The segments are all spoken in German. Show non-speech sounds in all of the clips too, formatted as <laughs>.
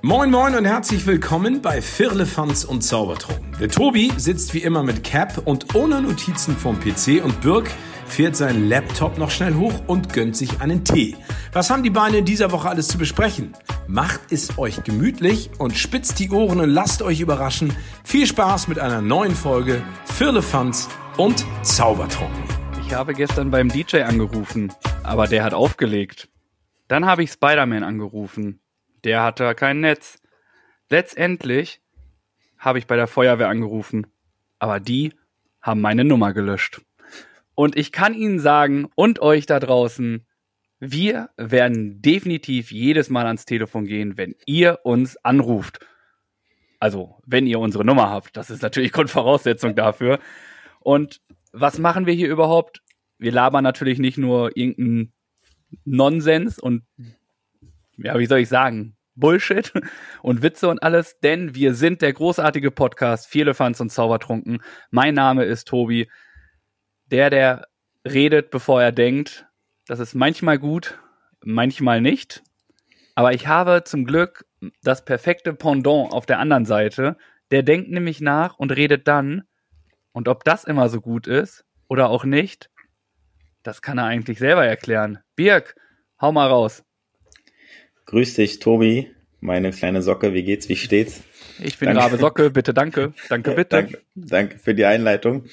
Moin Moin und herzlich willkommen bei Firlefanz und Zaubertrunken. Der Tobi sitzt wie immer mit Cap und ohne Notizen vom PC und Birk fährt seinen Laptop noch schnell hoch und gönnt sich einen Tee. Was haben die Beine in dieser Woche alles zu besprechen? Macht es euch gemütlich und spitzt die Ohren und lasst euch überraschen. Viel Spaß mit einer neuen Folge Firlefanz und Zaubertrunken. Ich habe gestern beim DJ angerufen, aber der hat aufgelegt. Dann habe ich Spider-Man angerufen. Der hatte kein Netz. Letztendlich habe ich bei der Feuerwehr angerufen, aber die haben meine Nummer gelöscht. Und ich kann Ihnen sagen und euch da draußen, wir werden definitiv jedes Mal ans Telefon gehen, wenn ihr uns anruft. Also, wenn ihr unsere Nummer habt. Das ist natürlich <laughs> Grundvoraussetzung dafür. Und was machen wir hier überhaupt? Wir labern natürlich nicht nur irgendeinen Nonsens und ja, wie soll ich sagen, Bullshit <laughs> und Witze und alles, denn wir sind der großartige Podcast Viele Fans und Zaubertrunken. Mein Name ist Tobi. Der, der redet, bevor er denkt. Das ist manchmal gut, manchmal nicht. Aber ich habe zum Glück das perfekte Pendant auf der anderen Seite. Der denkt nämlich nach und redet dann. Und ob das immer so gut ist oder auch nicht, das kann er eigentlich selber erklären. Birk, hau mal raus. Grüß dich, Tobi, meine kleine Socke. Wie geht's? Wie steht's? Ich bin Rabe Socke. Bitte, danke. Danke, bitte. danke, danke für die Einleitung.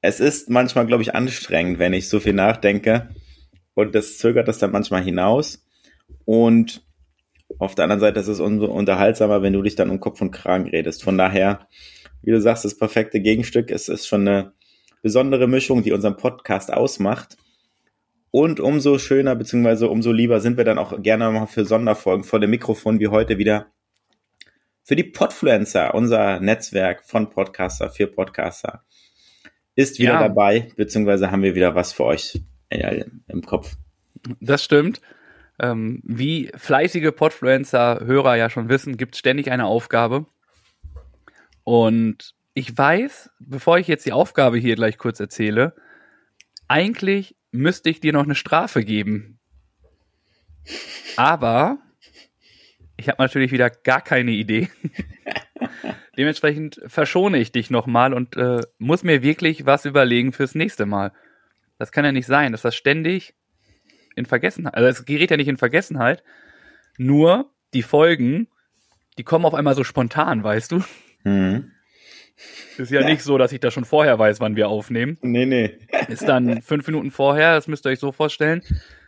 Es ist manchmal, glaube ich, anstrengend, wenn ich so viel nachdenke. Und das zögert das dann manchmal hinaus. Und auf der anderen Seite ist es umso unterhaltsamer, wenn du dich dann um Kopf und Kragen redest. Von daher, wie du sagst, das perfekte Gegenstück. Es ist schon eine besondere Mischung, die unseren Podcast ausmacht. Und umso schöner beziehungsweise umso lieber sind wir dann auch gerne mal für Sonderfolgen vor dem Mikrofon wie heute wieder für die Podfluencer, unser Netzwerk von Podcaster für Podcaster, ist wieder ja. dabei, beziehungsweise haben wir wieder was für euch im Kopf. Das stimmt. Ähm, wie fleißige Podfluencer-Hörer ja schon wissen, gibt es ständig eine Aufgabe. Und ich weiß, bevor ich jetzt die Aufgabe hier gleich kurz erzähle, eigentlich müsste ich dir noch eine Strafe geben. Aber ich habe natürlich wieder gar keine Idee. <laughs> Dementsprechend verschone ich dich nochmal und äh, muss mir wirklich was überlegen fürs nächste Mal. Das kann ja nicht sein, dass das ständig in Vergessenheit, also es gerät ja nicht in Vergessenheit, nur die Folgen, die kommen auf einmal so spontan, weißt du? Mhm. Ist ja, ja, nicht so, dass ich das schon vorher weiß, wann wir aufnehmen. Nee, nee. Ist dann <laughs> fünf Minuten vorher, das müsst ihr euch so vorstellen.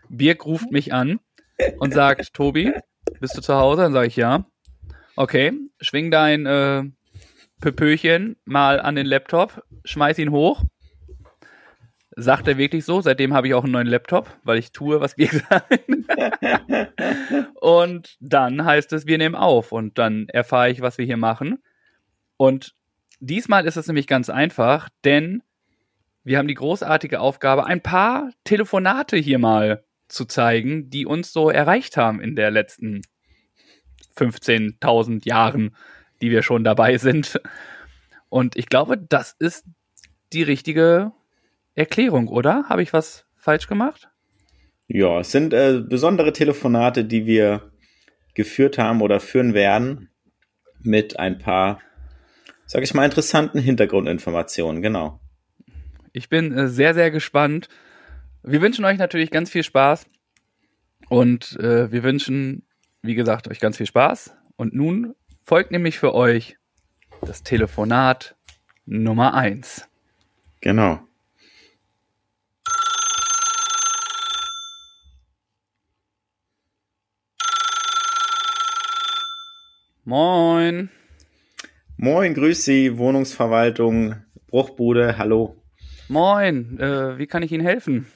Birk ruft mich an und sagt, Tobi, bist du zu Hause? Dann sage ich ja. Okay, schwing dein äh, Pöpöchen mal an den Laptop, schmeiß ihn hoch. Sagt er wirklich so. Seitdem habe ich auch einen neuen Laptop, weil ich tue, was wir <laughs> sagen. und dann heißt es, wir nehmen auf. Und dann erfahre ich, was wir hier machen. Und Diesmal ist es nämlich ganz einfach, denn wir haben die großartige Aufgabe, ein paar Telefonate hier mal zu zeigen, die uns so erreicht haben in der letzten 15.000 Jahren, die wir schon dabei sind. Und ich glaube, das ist die richtige Erklärung, oder? Habe ich was falsch gemacht? Ja, es sind äh, besondere Telefonate, die wir geführt haben oder führen werden mit ein paar sag ich mal, interessanten Hintergrundinformationen, genau. Ich bin äh, sehr, sehr gespannt. Wir wünschen euch natürlich ganz viel Spaß und äh, wir wünschen, wie gesagt, euch ganz viel Spaß. Und nun folgt nämlich für euch das Telefonat Nummer 1. Genau. Moin. Moin, grüß Sie, Wohnungsverwaltung, Bruchbude, hallo. Moin, äh, wie kann ich Ihnen helfen?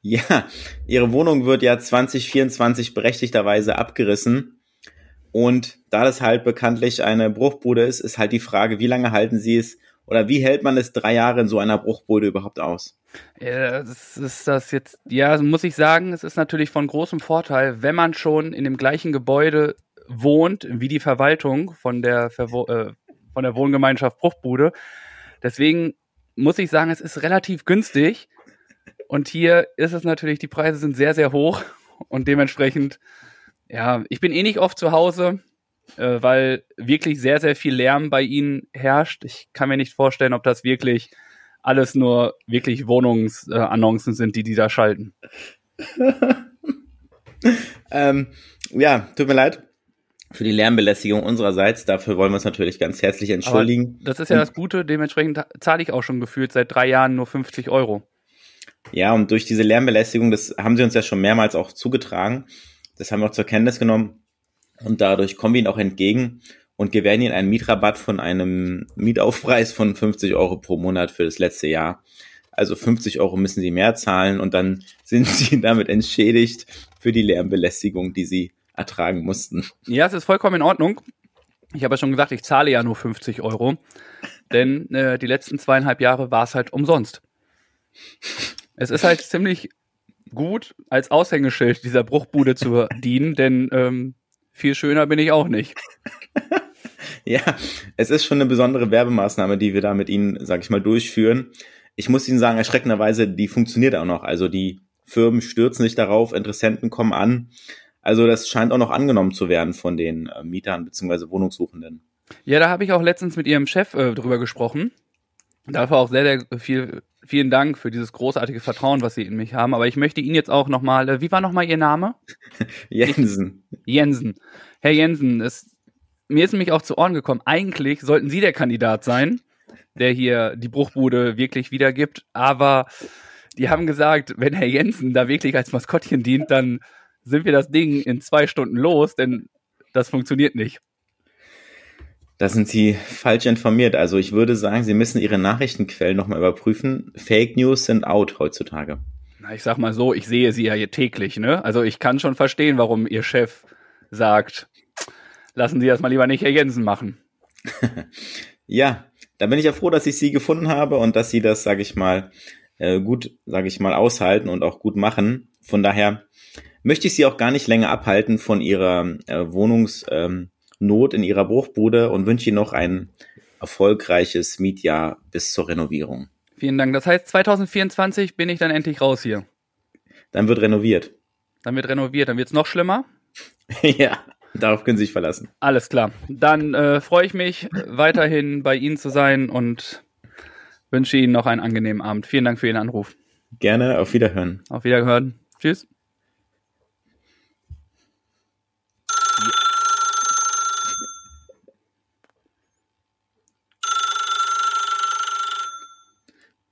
Ja, Ihre Wohnung wird ja 2024 berechtigterweise abgerissen. Und da das halt bekanntlich eine Bruchbude ist, ist halt die Frage, wie lange halten Sie es oder wie hält man es drei Jahre in so einer Bruchbude überhaupt aus? Ja, das ist das jetzt, ja, muss ich sagen, es ist natürlich von großem Vorteil, wenn man schon in dem gleichen Gebäude wohnt wie die Verwaltung von der Verwo äh, von der Wohngemeinschaft Bruchbude. Deswegen muss ich sagen, es ist relativ günstig. Und hier ist es natürlich, die Preise sind sehr, sehr hoch. Und dementsprechend, ja, ich bin eh nicht oft zu Hause. äh, weil wirklich sehr, sehr viel Lärm bei ihnen herrscht. Ich kann mir nicht vorstellen, ob das wirklich alles nur wirklich Wohnungsannoncen sind, die die da schalten. <laughs> ähm, ja, tut mir leid für die Lärmbelästigung unsererseits. Dafür wollen wir uns natürlich ganz herzlich entschuldigen. Aber das ist ja das Gute, dementsprechend zahle ich auch schon gefühlt seit drei Jahren nur 50 Euro. Ja, und durch diese Lärmbelästigung, das haben sie uns ja schon mehrmals auch zugetragen. Das haben wir auch zur Kenntnis genommen. Und dadurch kommen wir ihnen auch entgegen und gewähren ihnen einen Mietrabatt von einem Mietaufpreis von 50 Euro pro Monat für das letzte Jahr. Also 50 Euro müssen sie mehr zahlen und dann <laughs> sind sie damit entschädigt für die Lärmbelästigung, die sie ertragen mussten. Ja, es ist vollkommen in Ordnung. Ich habe ja schon gesagt, ich zahle ja nur 50 Euro, denn äh, die letzten zweieinhalb Jahre war es halt umsonst. Es ist halt ziemlich gut, als Aushängeschild dieser Bruchbude zu dienen, denn ähm, viel schöner bin ich auch nicht. <laughs> ja, es ist schon eine besondere Werbemaßnahme, die wir da mit Ihnen, sag ich mal, durchführen. Ich muss Ihnen sagen, erschreckenderweise, die funktioniert auch noch. Also die Firmen stürzen sich darauf, Interessenten kommen an. Also das scheint auch noch angenommen zu werden von den äh, Mietern bzw. Wohnungssuchenden. Ja, da habe ich auch letztens mit Ihrem Chef äh, drüber gesprochen. Dafür auch sehr, sehr viel, vielen Dank für dieses großartige Vertrauen, was Sie in mich haben. Aber ich möchte Ihnen jetzt auch nochmal, äh, wie war nochmal Ihr Name? <laughs> Jensen. Jensen. Herr Jensen, es, mir ist nämlich auch zu Ohren gekommen, eigentlich sollten Sie der Kandidat sein, der hier die Bruchbude wirklich wiedergibt. Aber die haben gesagt, wenn Herr Jensen da wirklich als Maskottchen dient, dann sind wir das Ding in zwei Stunden los, denn das funktioniert nicht. Da sind Sie falsch informiert. Also ich würde sagen, Sie müssen Ihre Nachrichtenquellen nochmal überprüfen. Fake News sind out heutzutage. Na, ich sag mal so, ich sehe Sie ja hier täglich, ne? Also ich kann schon verstehen, warum Ihr Chef sagt, lassen Sie das mal lieber nicht Herr Jensen machen. <laughs> ja, da bin ich ja froh, dass ich Sie gefunden habe und dass Sie das, sage ich mal, äh, gut, sage ich mal, aushalten und auch gut machen. Von daher möchte ich Sie auch gar nicht länger abhalten von Ihrer äh, Wohnungsnot ähm, in Ihrer Bruchbude und wünsche Ihnen noch ein erfolgreiches Mietjahr bis zur Renovierung. Vielen Dank. Das heißt, 2024 bin ich dann endlich raus hier. Dann wird renoviert. Dann wird renoviert. Dann wird es noch schlimmer. <laughs> ja, darauf können Sie sich verlassen. Alles klar. Dann äh, freue ich mich, weiterhin bei Ihnen zu sein und wünsche Ihnen noch einen angenehmen Abend. Vielen Dank für Ihren Anruf. Gerne. Auf Wiederhören. Auf Wiederhören. Tschüss.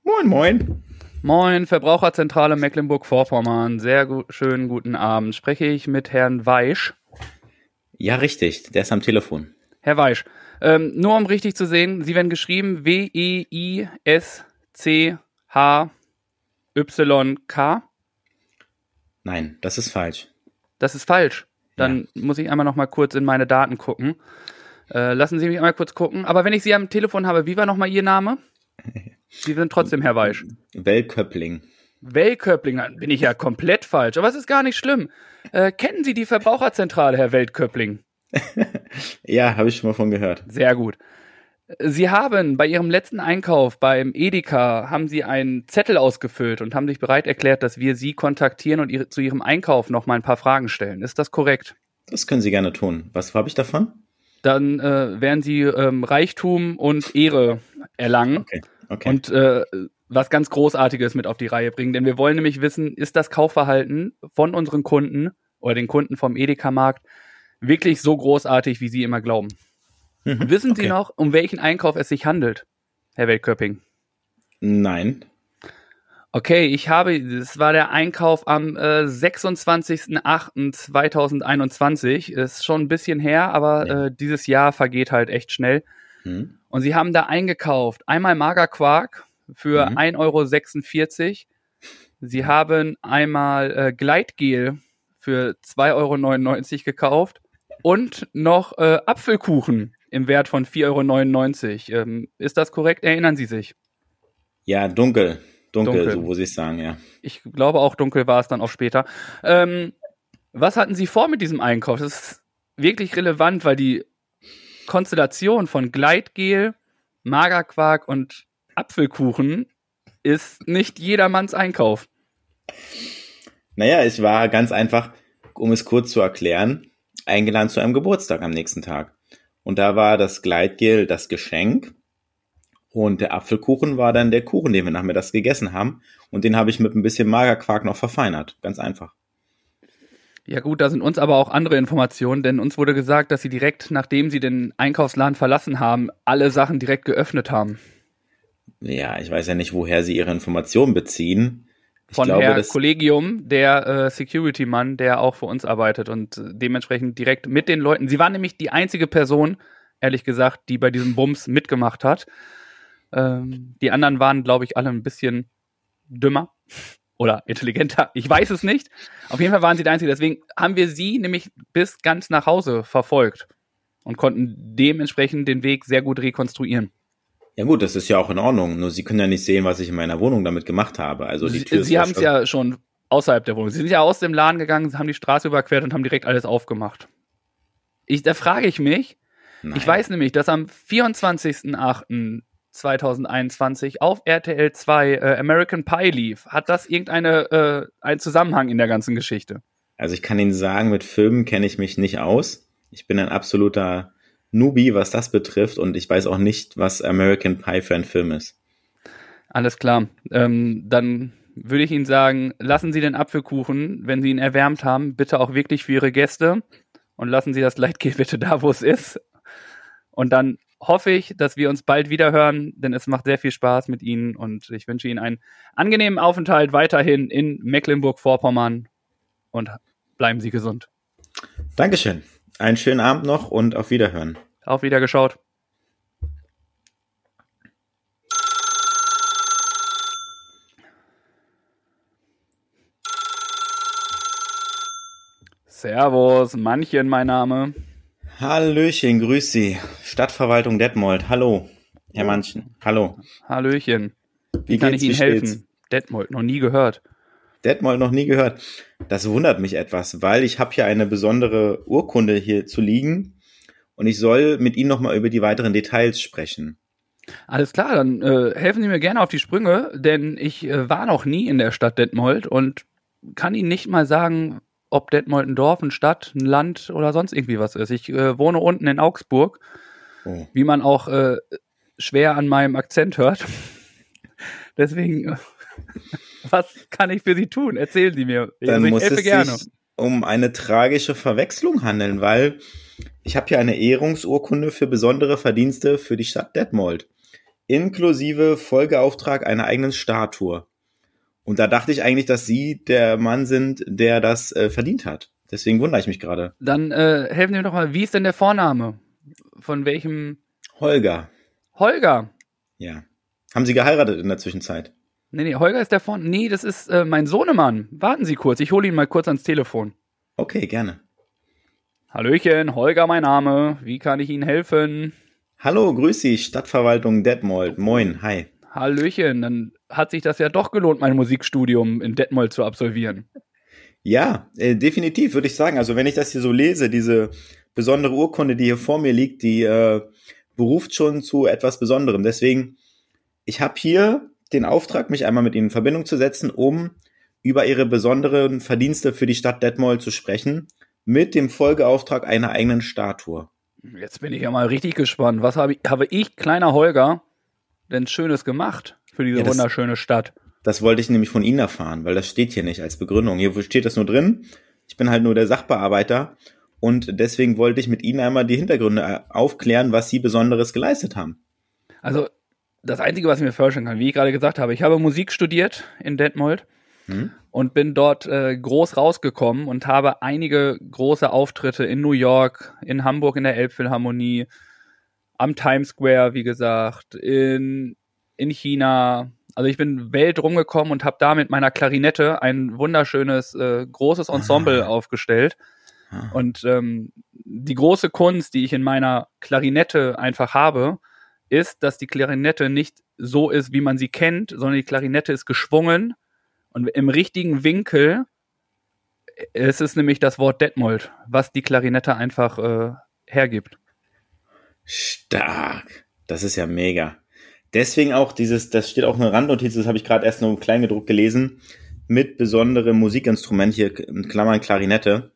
Moin, moin. Moin, Verbraucherzentrale Mecklenburg-Vorpommern. Sehr gu schönen guten Abend. Spreche ich mit Herrn Weisch? Ja, richtig. Der ist am Telefon. Herr Weisch, ähm, nur um richtig zu sehen, Sie werden geschrieben W-E-I-S-C-H-Y-K. Nein, das ist falsch. Das ist falsch. Dann ja. muss ich einmal noch mal kurz in meine Daten gucken. Äh, lassen Sie mich einmal kurz gucken. Aber wenn ich Sie am Telefon habe, wie war noch mal Ihr Name? <laughs> Sie sind trotzdem Herr Weisch. Wellköppling. Wellköppling, dann bin ich ja komplett falsch. Aber es ist gar nicht schlimm. Äh, kennen Sie die Verbraucherzentrale, Herr Weltköppling? <laughs> ja, habe ich schon mal von gehört. Sehr gut. Sie haben bei Ihrem letzten Einkauf beim Edeka haben Sie einen Zettel ausgefüllt und haben sich bereit erklärt, dass wir Sie kontaktieren und ihre, zu Ihrem Einkauf noch mal ein paar Fragen stellen. Ist das korrekt? Das können Sie gerne tun. Was habe ich davon? Dann äh, werden Sie ähm, Reichtum und Ehre erlangen. Okay. Okay. Und äh, was ganz Großartiges mit auf die Reihe bringen. Denn wir wollen nämlich wissen, ist das Kaufverhalten von unseren Kunden oder den Kunden vom Edeka-Markt wirklich so großartig, wie Sie immer glauben? Mhm, wissen okay. Sie noch, um welchen Einkauf es sich handelt, Herr Weltköpping? Nein. Okay, ich habe, das war der Einkauf am äh, 26.08.2021. Ist schon ein bisschen her, aber ja. äh, dieses Jahr vergeht halt echt schnell. Hm. Und sie haben da eingekauft einmal Magerquark für mhm. 1,46 Euro. Sie haben einmal äh, Gleitgel für 2,99 Euro gekauft und noch äh, Apfelkuchen im Wert von 4,99 Euro. Ähm, ist das korrekt? Erinnern Sie sich? Ja, dunkel. Dunkel, dunkel. so muss ich sagen, ja. Ich glaube auch dunkel war es dann auch später. Ähm, was hatten Sie vor mit diesem Einkauf? Das ist wirklich relevant, weil die Konstellation von Gleitgel, Magerquark und Apfelkuchen ist nicht jedermanns Einkauf. Naja, es war ganz einfach, um es kurz zu erklären. eingeladen zu einem Geburtstag am nächsten Tag. Und da war das Gleitgel das Geschenk und der Apfelkuchen war dann der Kuchen, den wir nachmittags gegessen haben. Und den habe ich mit ein bisschen Magerquark noch verfeinert. Ganz einfach. Ja gut, da sind uns aber auch andere Informationen, denn uns wurde gesagt, dass sie direkt, nachdem sie den Einkaufsladen verlassen haben, alle Sachen direkt geöffnet haben. Ja, ich weiß ja nicht, woher sie ihre Informationen beziehen. Von glaube, Herr Kollegium, der äh, Security-Mann, der auch für uns arbeitet und äh, dementsprechend direkt mit den Leuten. Sie war nämlich die einzige Person, ehrlich gesagt, die bei diesem Bums mitgemacht hat. Ähm, die anderen waren, glaube ich, alle ein bisschen dümmer <laughs> oder intelligenter. Ich weiß es nicht. Auf jeden Fall waren sie die Einzige. Deswegen haben wir sie nämlich bis ganz nach Hause verfolgt und konnten dementsprechend den Weg sehr gut rekonstruieren. Ja gut, das ist ja auch in Ordnung. Nur Sie können ja nicht sehen, was ich in meiner Wohnung damit gemacht habe. Also die Tür Sie, sie haben es ja schon außerhalb der Wohnung. Sie sind ja aus dem Laden gegangen, haben die Straße überquert und haben direkt alles aufgemacht. Ich, da frage ich mich, Nein. ich weiß nämlich, dass am 24.08. 2021 auf RTL 2 äh, American Pie lief. Hat das irgendeine äh, einen Zusammenhang in der ganzen Geschichte? Also ich kann Ihnen sagen, mit Filmen kenne ich mich nicht aus. Ich bin ein absoluter Newbie, was das betrifft, und ich weiß auch nicht, was American Pie für ein Film ist. Alles klar. Ähm, dann würde ich Ihnen sagen, lassen Sie den Apfelkuchen, wenn Sie ihn erwärmt haben, bitte auch wirklich für Ihre Gäste und lassen Sie das Leitgel bitte da, wo es ist. Und dann hoffe ich, dass wir uns bald wieder hören, denn es macht sehr viel Spaß mit Ihnen und ich wünsche Ihnen einen angenehmen Aufenthalt weiterhin in Mecklenburg-Vorpommern und bleiben Sie gesund. Dankeschön. Einen schönen Abend noch und auf Wiederhören. Auf Wiedergeschaut. Servus, Mannchen mein Name. Hallöchen, grüß Sie. Stadtverwaltung Detmold. Hallo, Herr Manchen. Hallo. Hallöchen. Wie, Wie kann ich Ihnen helfen? Detmold, noch nie gehört. Detmold noch nie gehört. Das wundert mich etwas, weil ich habe hier eine besondere Urkunde hier zu liegen und ich soll mit Ihnen nochmal über die weiteren Details sprechen. Alles klar, dann äh, helfen Sie mir gerne auf die Sprünge, denn ich äh, war noch nie in der Stadt Detmold und kann Ihnen nicht mal sagen, ob Detmold ein Dorf, eine Stadt, ein Land oder sonst irgendwie was ist. Ich äh, wohne unten in Augsburg, oh. wie man auch äh, schwer an meinem Akzent hört. <laughs> Deswegen, <laughs> was kann ich für Sie tun? Erzählen Sie mir. Dann also ich muss es gerne. sich um eine tragische Verwechslung handeln, weil ich habe hier eine Ehrungsurkunde für besondere Verdienste für die Stadt Detmold, inklusive Folgeauftrag einer eigenen Statue. Und da dachte ich eigentlich, dass Sie der Mann sind, der das äh, verdient hat. Deswegen wundere ich mich gerade. Dann äh, helfen Sie mir doch mal, wie ist denn der Vorname? Von welchem? Holger. Holger. Ja. Haben Sie geheiratet in der Zwischenzeit? Nee, nee, Holger ist der Vorname. Nee, das ist äh, mein Sohnemann. Warten Sie kurz, ich hole ihn mal kurz ans Telefon. Okay, gerne. Hallöchen, Holger mein Name. Wie kann ich Ihnen helfen? Hallo, grüß Sie, Stadtverwaltung Detmold. Moin, hi. Hallöchen, dann hat sich das ja doch gelohnt, mein Musikstudium in Detmold zu absolvieren. Ja, äh, definitiv, würde ich sagen. Also wenn ich das hier so lese, diese besondere Urkunde, die hier vor mir liegt, die äh, beruft schon zu etwas Besonderem. Deswegen, ich habe hier den Auftrag, mich einmal mit Ihnen in Verbindung zu setzen, um über Ihre besonderen Verdienste für die Stadt Detmold zu sprechen, mit dem Folgeauftrag einer eigenen Statue. Jetzt bin ich ja mal richtig gespannt. Was habe ich, habe ich, kleiner Holger, denn Schönes gemacht für diese ja, das, wunderschöne Stadt? Das wollte ich nämlich von Ihnen erfahren, weil das steht hier nicht als Begründung. Hier steht das nur drin. Ich bin halt nur der Sachbearbeiter und deswegen wollte ich mit Ihnen einmal die Hintergründe äh, aufklären, was Sie Besonderes geleistet haben. Also das Einzige, was ich mir vorstellen kann, wie ich gerade gesagt habe, ich habe Musik studiert in Detmold hm? und bin dort äh, groß rausgekommen und habe einige große Auftritte in New York, in Hamburg in der Elbphilharmonie, am Times Square, wie gesagt, in, in China. Also ich bin Welt rumgekommen und habe da mit meiner Klarinette ein wunderschönes, äh, großes Ensemble ah. aufgestellt. Ah. Und ähm, die große Kunst, die ich in meiner Klarinette einfach habe, ist, dass die Klarinette nicht so ist, wie man sie kennt, sondern die Klarinette ist geschwungen und im richtigen Winkel. Es ist nämlich das Wort Detmold, was die Klarinette einfach äh, hergibt. Stark. Das ist ja mega. Deswegen auch dieses, das steht auch eine Randnotiz, das habe ich gerade erst nur im Kleingedruck gelesen, mit besonderem Musikinstrument hier in Klammern Klarinette.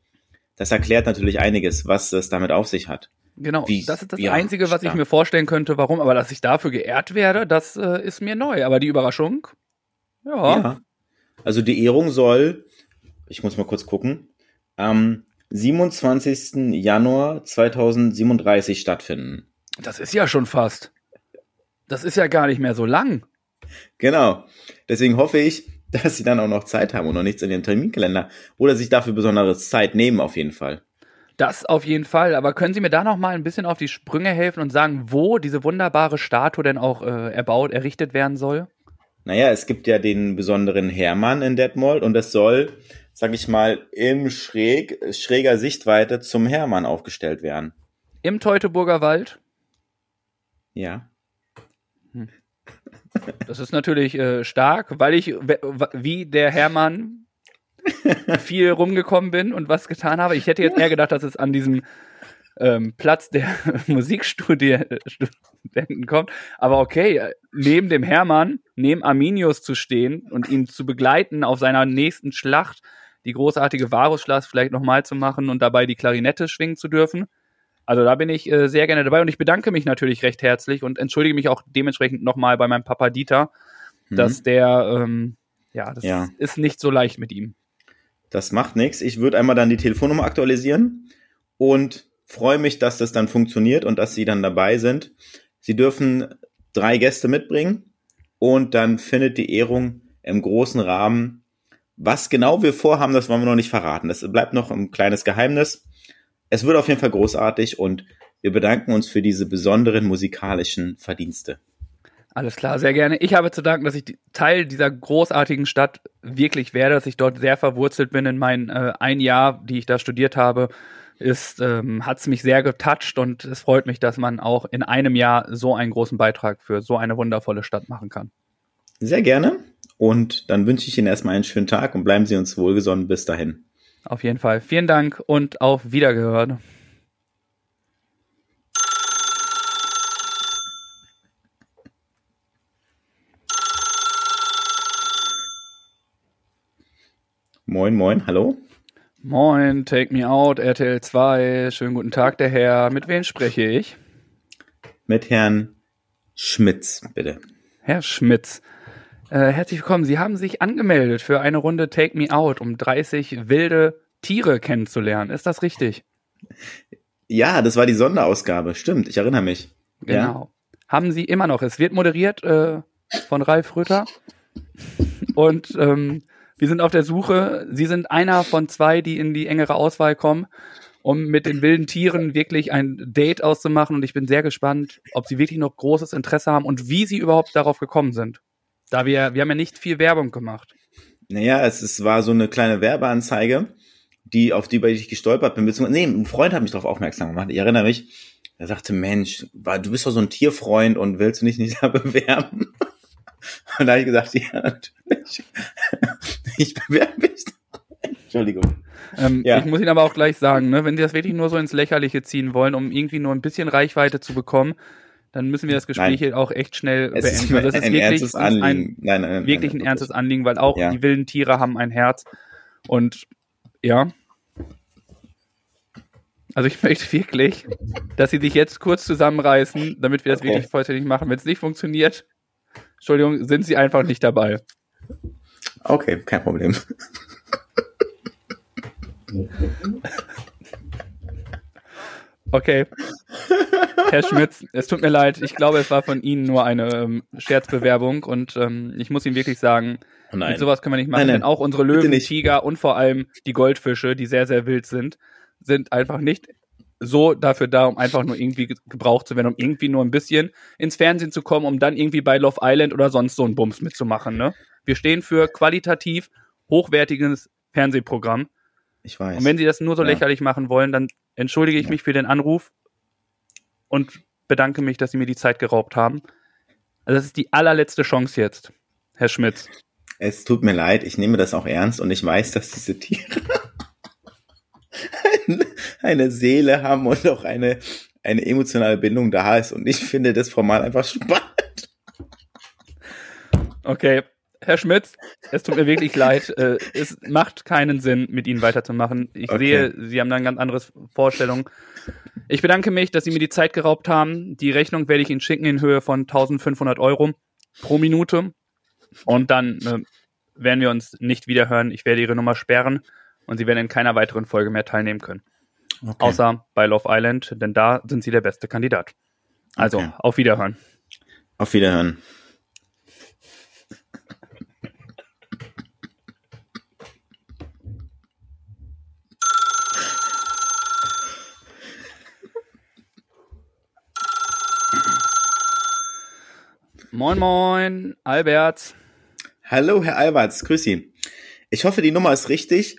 das erklärt natürlich einiges, was es damit auf sich hat. Genau, Wie- das ist das ja, Einzige, was ich stark. mir vorstellen könnte, warum. Aber dass ich dafür geehrt werde, das äh, ist mir neu. Aber die Überraschung, ja, Ja. Also die Ehrung soll, ich muss mal kurz gucken, am 27. Januar 2037 stattfinden. das ist ja schon fast. Das ist ja gar nicht mehr so lang. Genau. Deswegen hoffe ich, dass sie dann auch noch Zeit haben und noch nichts in ihrem Terminkalender oder sich dafür besondere Zeit nehmen auf jeden Fall. Das auf jeden Fall. Aber können Sie mir da noch mal ein bisschen auf die Sprünge helfen und sagen, wo diese wunderbare Statue denn auch äh, erbaut, errichtet werden soll? Naja, es gibt ja den besonderen Hermann in Detmold und es soll, sag ich mal, im schräg, schräger Sichtweite zum Hermann aufgestellt werden. Im Teutoburger Wald. Ja. Das ist natürlich äh, stark, weil ich wie der Hermann viel rumgekommen bin und was getan habe. Ich hätte jetzt eher gedacht, dass es an diesem ähm, Platz der <laughs> Musikstudenten kommt. Aber okay, neben dem Hermann, neben Arminius zu stehen und ihn zu begleiten auf seiner nächsten Schlacht, die großartige Varusschlacht vielleicht nochmal zu machen und dabei die Klarinette schwingen zu dürfen. Also da bin ich äh, sehr gerne dabei und ich bedanke mich natürlich recht herzlich und entschuldige mich auch dementsprechend nochmal bei meinem Papa Dieter, dass der, ähm, ja, das Ja. ist nicht so leicht mit ihm. Das macht nichts. Ich würde einmal dann die Telefonnummer aktualisieren und freue mich, dass das dann funktioniert und dass Sie dann dabei sind. Sie dürfen drei Gäste mitbringen und dann findet die Ehrung im großen Rahmen. Was genau wir vorhaben, das wollen wir noch nicht verraten. Das bleibt noch ein kleines Geheimnis. Es wird auf jeden Fall großartig und wir bedanken uns für diese besonderen musikalischen Verdienste. Alles klar, sehr gerne. Ich habe zu danken, dass ich Teil dieser großartigen Stadt wirklich werde, dass ich dort sehr verwurzelt bin in mein äh, ein Jahr, die ich da studiert habe, ist ähm, hat es mich sehr getoucht und es freut mich, dass man auch in einem Jahr so einen großen Beitrag für so eine wundervolle Stadt machen kann. Sehr gerne und dann wünsche ich Ihnen erstmal einen schönen Tag und bleiben Sie uns wohlgesonnen bis dahin. Auf jeden Fall. Vielen Dank und auf Wiedergehört. Moin, moin, hallo. Moin, Take Me Out, RTL 2. Schönen guten Tag, der Herr. Mit wem spreche ich? mit Herrn Schmitz, bitte. Herr Schmitz. Äh, herzlich willkommen. Sie haben sich angemeldet für eine Runde Take Me Out, um 30 wilde Tiere kennenzulernen. Ist das richtig? Ja, das war die Sonderausgabe. Stimmt, ich erinnere mich. Genau. Haben Sie immer noch. Es wird moderiert äh, von Ralf Rütter. Und ähm, wir sind auf der Suche. Sie sind einer von zwei, die in die engere Auswahl kommen, um mit den wilden Tieren wirklich ein Date auszumachen. Und ich bin sehr gespannt, ob Sie wirklich noch großes Interesse haben und wie Sie überhaupt darauf gekommen sind. Da wir, wir haben ja nicht viel Werbung gemacht. Ja. Naja, es, es war so eine kleine Werbeanzeige, die, auf die ich gestolpert bin. Beziehungsweise, nee, ein Freund hat mich darauf aufmerksam gemacht. Ich erinnere mich. Er sagte, Mensch, du bist doch so ein Tierfreund und willst du dich nicht <laughs> da bewerben? Und da habe ich gesagt, ja, natürlich. Ich bewerbe mich. Entschuldigung. Ähm, Ja. Ich muss Ihnen aber auch gleich sagen, ne, wenn Sie das wirklich nur so ins Lächerliche ziehen wollen, um irgendwie nur ein bisschen Reichweite zu bekommen, dann müssen wir das Gespräch hier auch echt schnell Es ist beenden. Also mir es ist ein wirklich ein. Nein, nein, nein, wirklich nein, ein ernstes Anliegen, weil auch Ja. die wilden Tiere haben ein Herz. Und ja. Also ich <laughs> möchte wirklich, dass sie sich jetzt kurz zusammenreißen, damit wir das Okay. wirklich vollständig machen. Wenn es nicht funktioniert, Entschuldigung, sind sie einfach nicht dabei. Okay, kein Problem. Okay. Herr Schmitz, es tut mir leid. Ich glaube, es war von Ihnen nur eine ähm, Scherzbewerbung und ähm, ich muss Ihnen wirklich sagen, Oh nein. mit sowas können wir nicht machen, Nein, nein. denn auch unsere Löwen. Tiger und vor allem die Goldfische, die sehr, sehr wild sind, sind einfach nicht so dafür da, um einfach nur irgendwie ge- gebraucht zu werden, um irgendwie nur ein bisschen ins Fernsehen zu kommen, um dann irgendwie bei Love Island oder sonst so einen Bums mitzumachen. Ne? Wir stehen für qualitativ hochwertiges Fernsehprogramm. ich weiß. Und wenn Sie das nur so Ja. lächerlich machen wollen, dann entschuldige ich Ja. mich für den Anruf und bedanke mich, dass Sie mir die Zeit geraubt haben. Also das ist die allerletzte Chance jetzt, Herr Schmitz. Es tut mir leid, ich nehme das auch ernst und ich weiß, dass diese Tiere <laughs> eine, Seele haben und auch eine, eine emotionale Bindung da ist. Und ich finde das Format einfach spannend. Okay, Herr Schmitz, es tut mir wirklich leid. Äh, es macht keinen Sinn, mit Ihnen weiterzumachen. Ich Okay. sehe, Sie haben da eine ganz andere Vorstellung. Ich bedanke mich, dass Sie mir die Zeit geraubt haben. Die Rechnung werde ich Ihnen schicken in Höhe von 1500 Euro pro Minute. Und dann äh, werden wir uns nicht wieder hören. Ich werde Ihre Nummer sperren und Sie werden in keiner weiteren Folge mehr teilnehmen können. Okay. Außer bei Love Island, denn da sind Sie der beste Kandidat. Also, Okay. auf Wiederhören. Auf Wiederhören. Moin, moin, Albert. Hallo, Herr Alberts, grüß Sie. Ich hoffe, die Nummer ist richtig.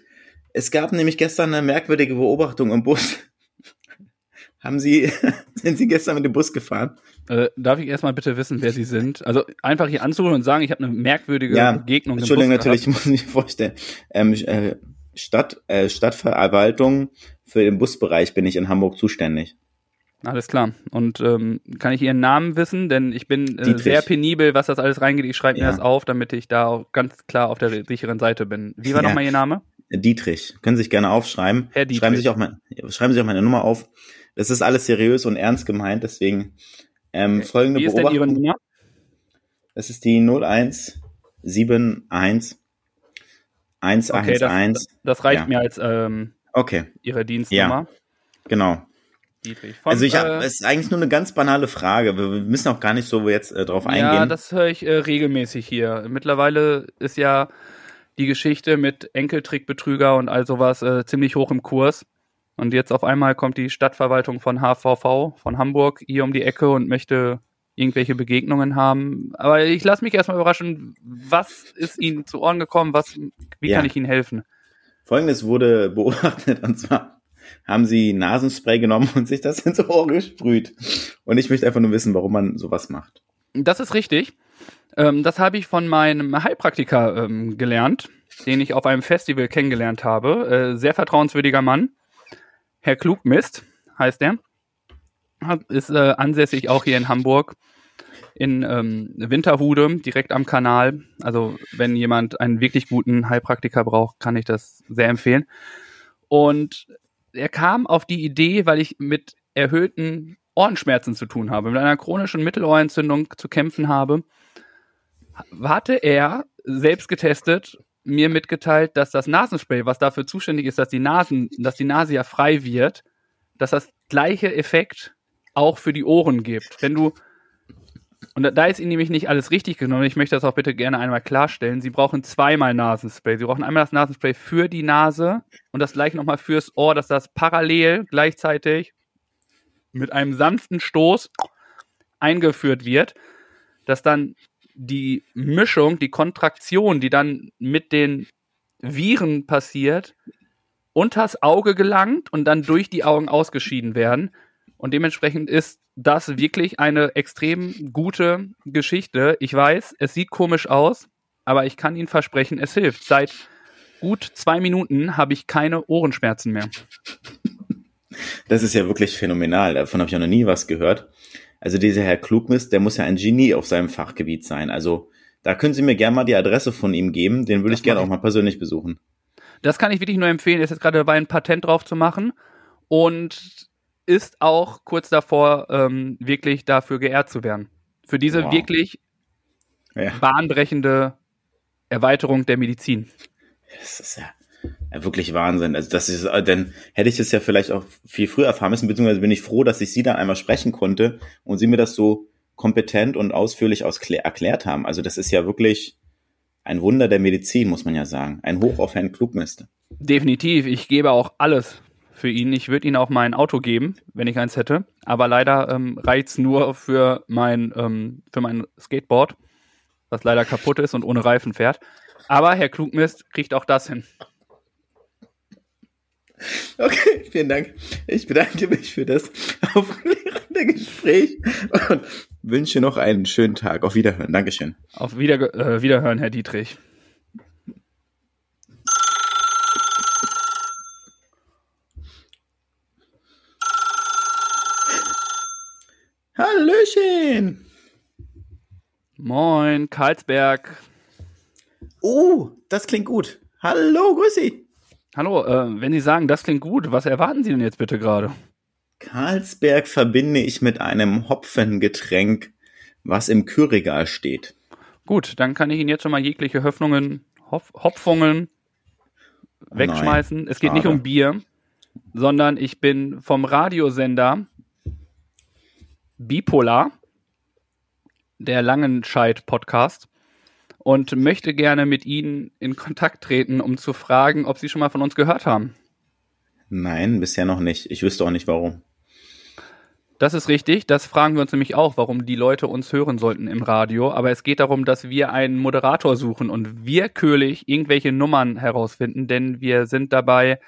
Es gab nämlich gestern eine merkwürdige Beobachtung im Bus. <laughs> Haben Sie, <laughs> sind Sie gestern mit dem Bus gefahren? Äh, darf ich erstmal bitte wissen, wer Sie sind? Also einfach hier anzurufen und sagen, ich habe eine merkwürdige Ja, Begegnung im Entschuldigung, Bus natürlich, <laughs> ich muss mich vorstellen. Ähm, äh, Stadt, äh, Stadtverwaltung für den Busbereich bin ich in Hamburg zuständig. Gehabt. Alles klar. Und ähm, kann ich Ihren Namen wissen? Denn ich bin äh, sehr penibel, was das alles reingeht. Ich schreibe mir Ja. das auf, damit ich da auch ganz klar auf der sicheren Seite bin. Wie war Ja. nochmal Ihr Name? Dietrich, können Sie sich gerne aufschreiben. Herr Dietrich. Schreiben Sie sich auch mal, schreiben Sie auch meine Nummer auf. Das ist alles seriös und ernst gemeint, deswegen ähm, folgende Wie ist denn Ihre Beobachtung. Nummer? Das ist die 0171 111. Okay, das, das reicht Ja. mir als ähm, Okay, Ihre Dienstnummer. genau. Dietrich. Von, Also ich habe, äh, es ist eigentlich nur eine ganz banale Frage. Wir wir müssen auch gar nicht so jetzt äh, drauf Ja, eingehen. das höre ich äh, regelmäßig hier. Mittlerweile ist ja die Geschichte mit Enkeltrickbetrüger und all sowas äh, ziemlich hoch im Kurs. Und jetzt auf einmal kommt die Stadtverwaltung von HVV, von Hamburg, hier um die Ecke und möchte irgendwelche Begegnungen haben. Aber ich lasse mich erstmal überraschen, was ist Ihnen zu Ohren gekommen? Was, wie Ja. kann ich Ihnen helfen? Folgendes wurde <laughs> beobachtet und zwar haben sie Nasenspray genommen und sich das <laughs> ins Ohr gesprüht. Und ich möchte einfach nur wissen, warum man sowas macht. Das ist richtig. Ähm, das habe ich von meinem Heilpraktiker ähm, gelernt, den ich auf einem Festival kennengelernt habe. Äh, sehr vertrauenswürdiger Mann. Herr Klugmist heißt er. Ist äh, ansässig auch hier in Hamburg. In ähm, Winterhude, direkt am Kanal. Also, wenn jemand einen wirklich guten Heilpraktiker braucht, kann ich das sehr empfehlen. Und er kam auf die Idee, weil ich mit erhöhten Ohrenschmerzen zu tun habe, mit einer chronischen Mittelohrentzündung zu kämpfen habe, hatte er selbst getestet, mir mitgeteilt, dass das Nasenspray, was dafür zuständig ist, dass die Nasen, dass die Nase ja frei wird, dass das gleiche Effekt auch für die Ohren gibt. Wenn du und da- ist Ihnen nämlich nicht alles richtig genommen. Ich möchte das auch bitte gerne einmal klarstellen. Sie brauchen zweimal Nasenspray. Sie brauchen einmal das Nasenspray für die Nase und das gleiche nochmal fürs Ohr, dass das parallel gleichzeitig mit einem sanften Stoß eingeführt wird, dass dann die Mischung, die Kontraktion, die dann mit den Viren passiert, unters Auge gelangt und dann durch die Augen ausgeschieden werden. Und dementsprechend ist das wirklich eine extrem gute Geschichte. Ich weiß, es sieht komisch aus, aber ich kann Ihnen versprechen, es hilft. Seit gut zwei Minuten habe ich keine Ohrenschmerzen mehr. Das ist ja wirklich phänomenal. Davon habe ich auch noch nie was gehört. Also dieser Herr Klugmist, der muss ja ein Genie auf seinem Fachgebiet sein. Also da können Sie mir gerne mal die Adresse von ihm geben. Den würde ich gerne auch mal persönlich besuchen. Das kann ich wirklich nur empfehlen. Er ist jetzt gerade dabei, ein Patent drauf zu machen und ist auch kurz davor, ähm, wirklich dafür geehrt zu werden. Für diese Wow. wirklich Ja. bahnbrechende Erweiterung der Medizin. Das ist ja, ja wirklich Wahnsinn. Also das ist, äh, dann hätte ich es ja vielleicht auch viel früher erfahren müssen, beziehungsweise bin ich froh, dass ich Sie dann einmal sprechen konnte und Sie mir das so kompetent und ausführlich erklärt haben. Also das ist ja wirklich ein Wunder der Medizin, muss man ja sagen. Ein Hoch auf Herrn Klugmist. Definitiv. Ich gebe auch alles für ihn. Ich würde ihm auch mein Auto geben, wenn ich eins hätte. Aber leider ähm, reicht's nur für mein, ähm, für mein Skateboard, was leider kaputt ist und ohne Reifen fährt. Aber Herr Klugmist kriegt auch das hin. Okay, vielen Dank. Ich bedanke mich für das <laughs> aufklärende Gespräch und wünsche noch einen schönen Tag. Auf Wiederhören. Dankeschön. Auf Wieder äh, Wiederhören, Herr Dietrich. Hallöchen. Moin, Karlsberg. Oh, das klingt gut. Hallo, grüß Sie. Hallo, äh, wenn Sie sagen, das klingt gut, was erwarten Sie denn jetzt bitte gerade? Karlsberg verbinde ich mit einem Hopfengetränk, was im Kühlregal steht. Gut, dann kann ich Ihnen jetzt schon mal jegliche Hoffnungen, Hopf, Hopfungen wegschmeißen. Nein, es geht nicht um Bier, sondern ich bin vom Radiosender Bipolar, der Langenscheid-Podcast, und möchte gerne mit Ihnen in Kontakt treten, um zu fragen, ob Sie schon mal von uns gehört haben. Nein, bisher noch nicht. Ich wüsste auch nicht warum. Das ist richtig. Das fragen wir uns nämlich auch, warum die Leute uns hören sollten im Radio. Aber es geht darum, dass wir einen Moderator suchen und willkürlich irgendwelche Nummern herausfinden, denn wir sind dabei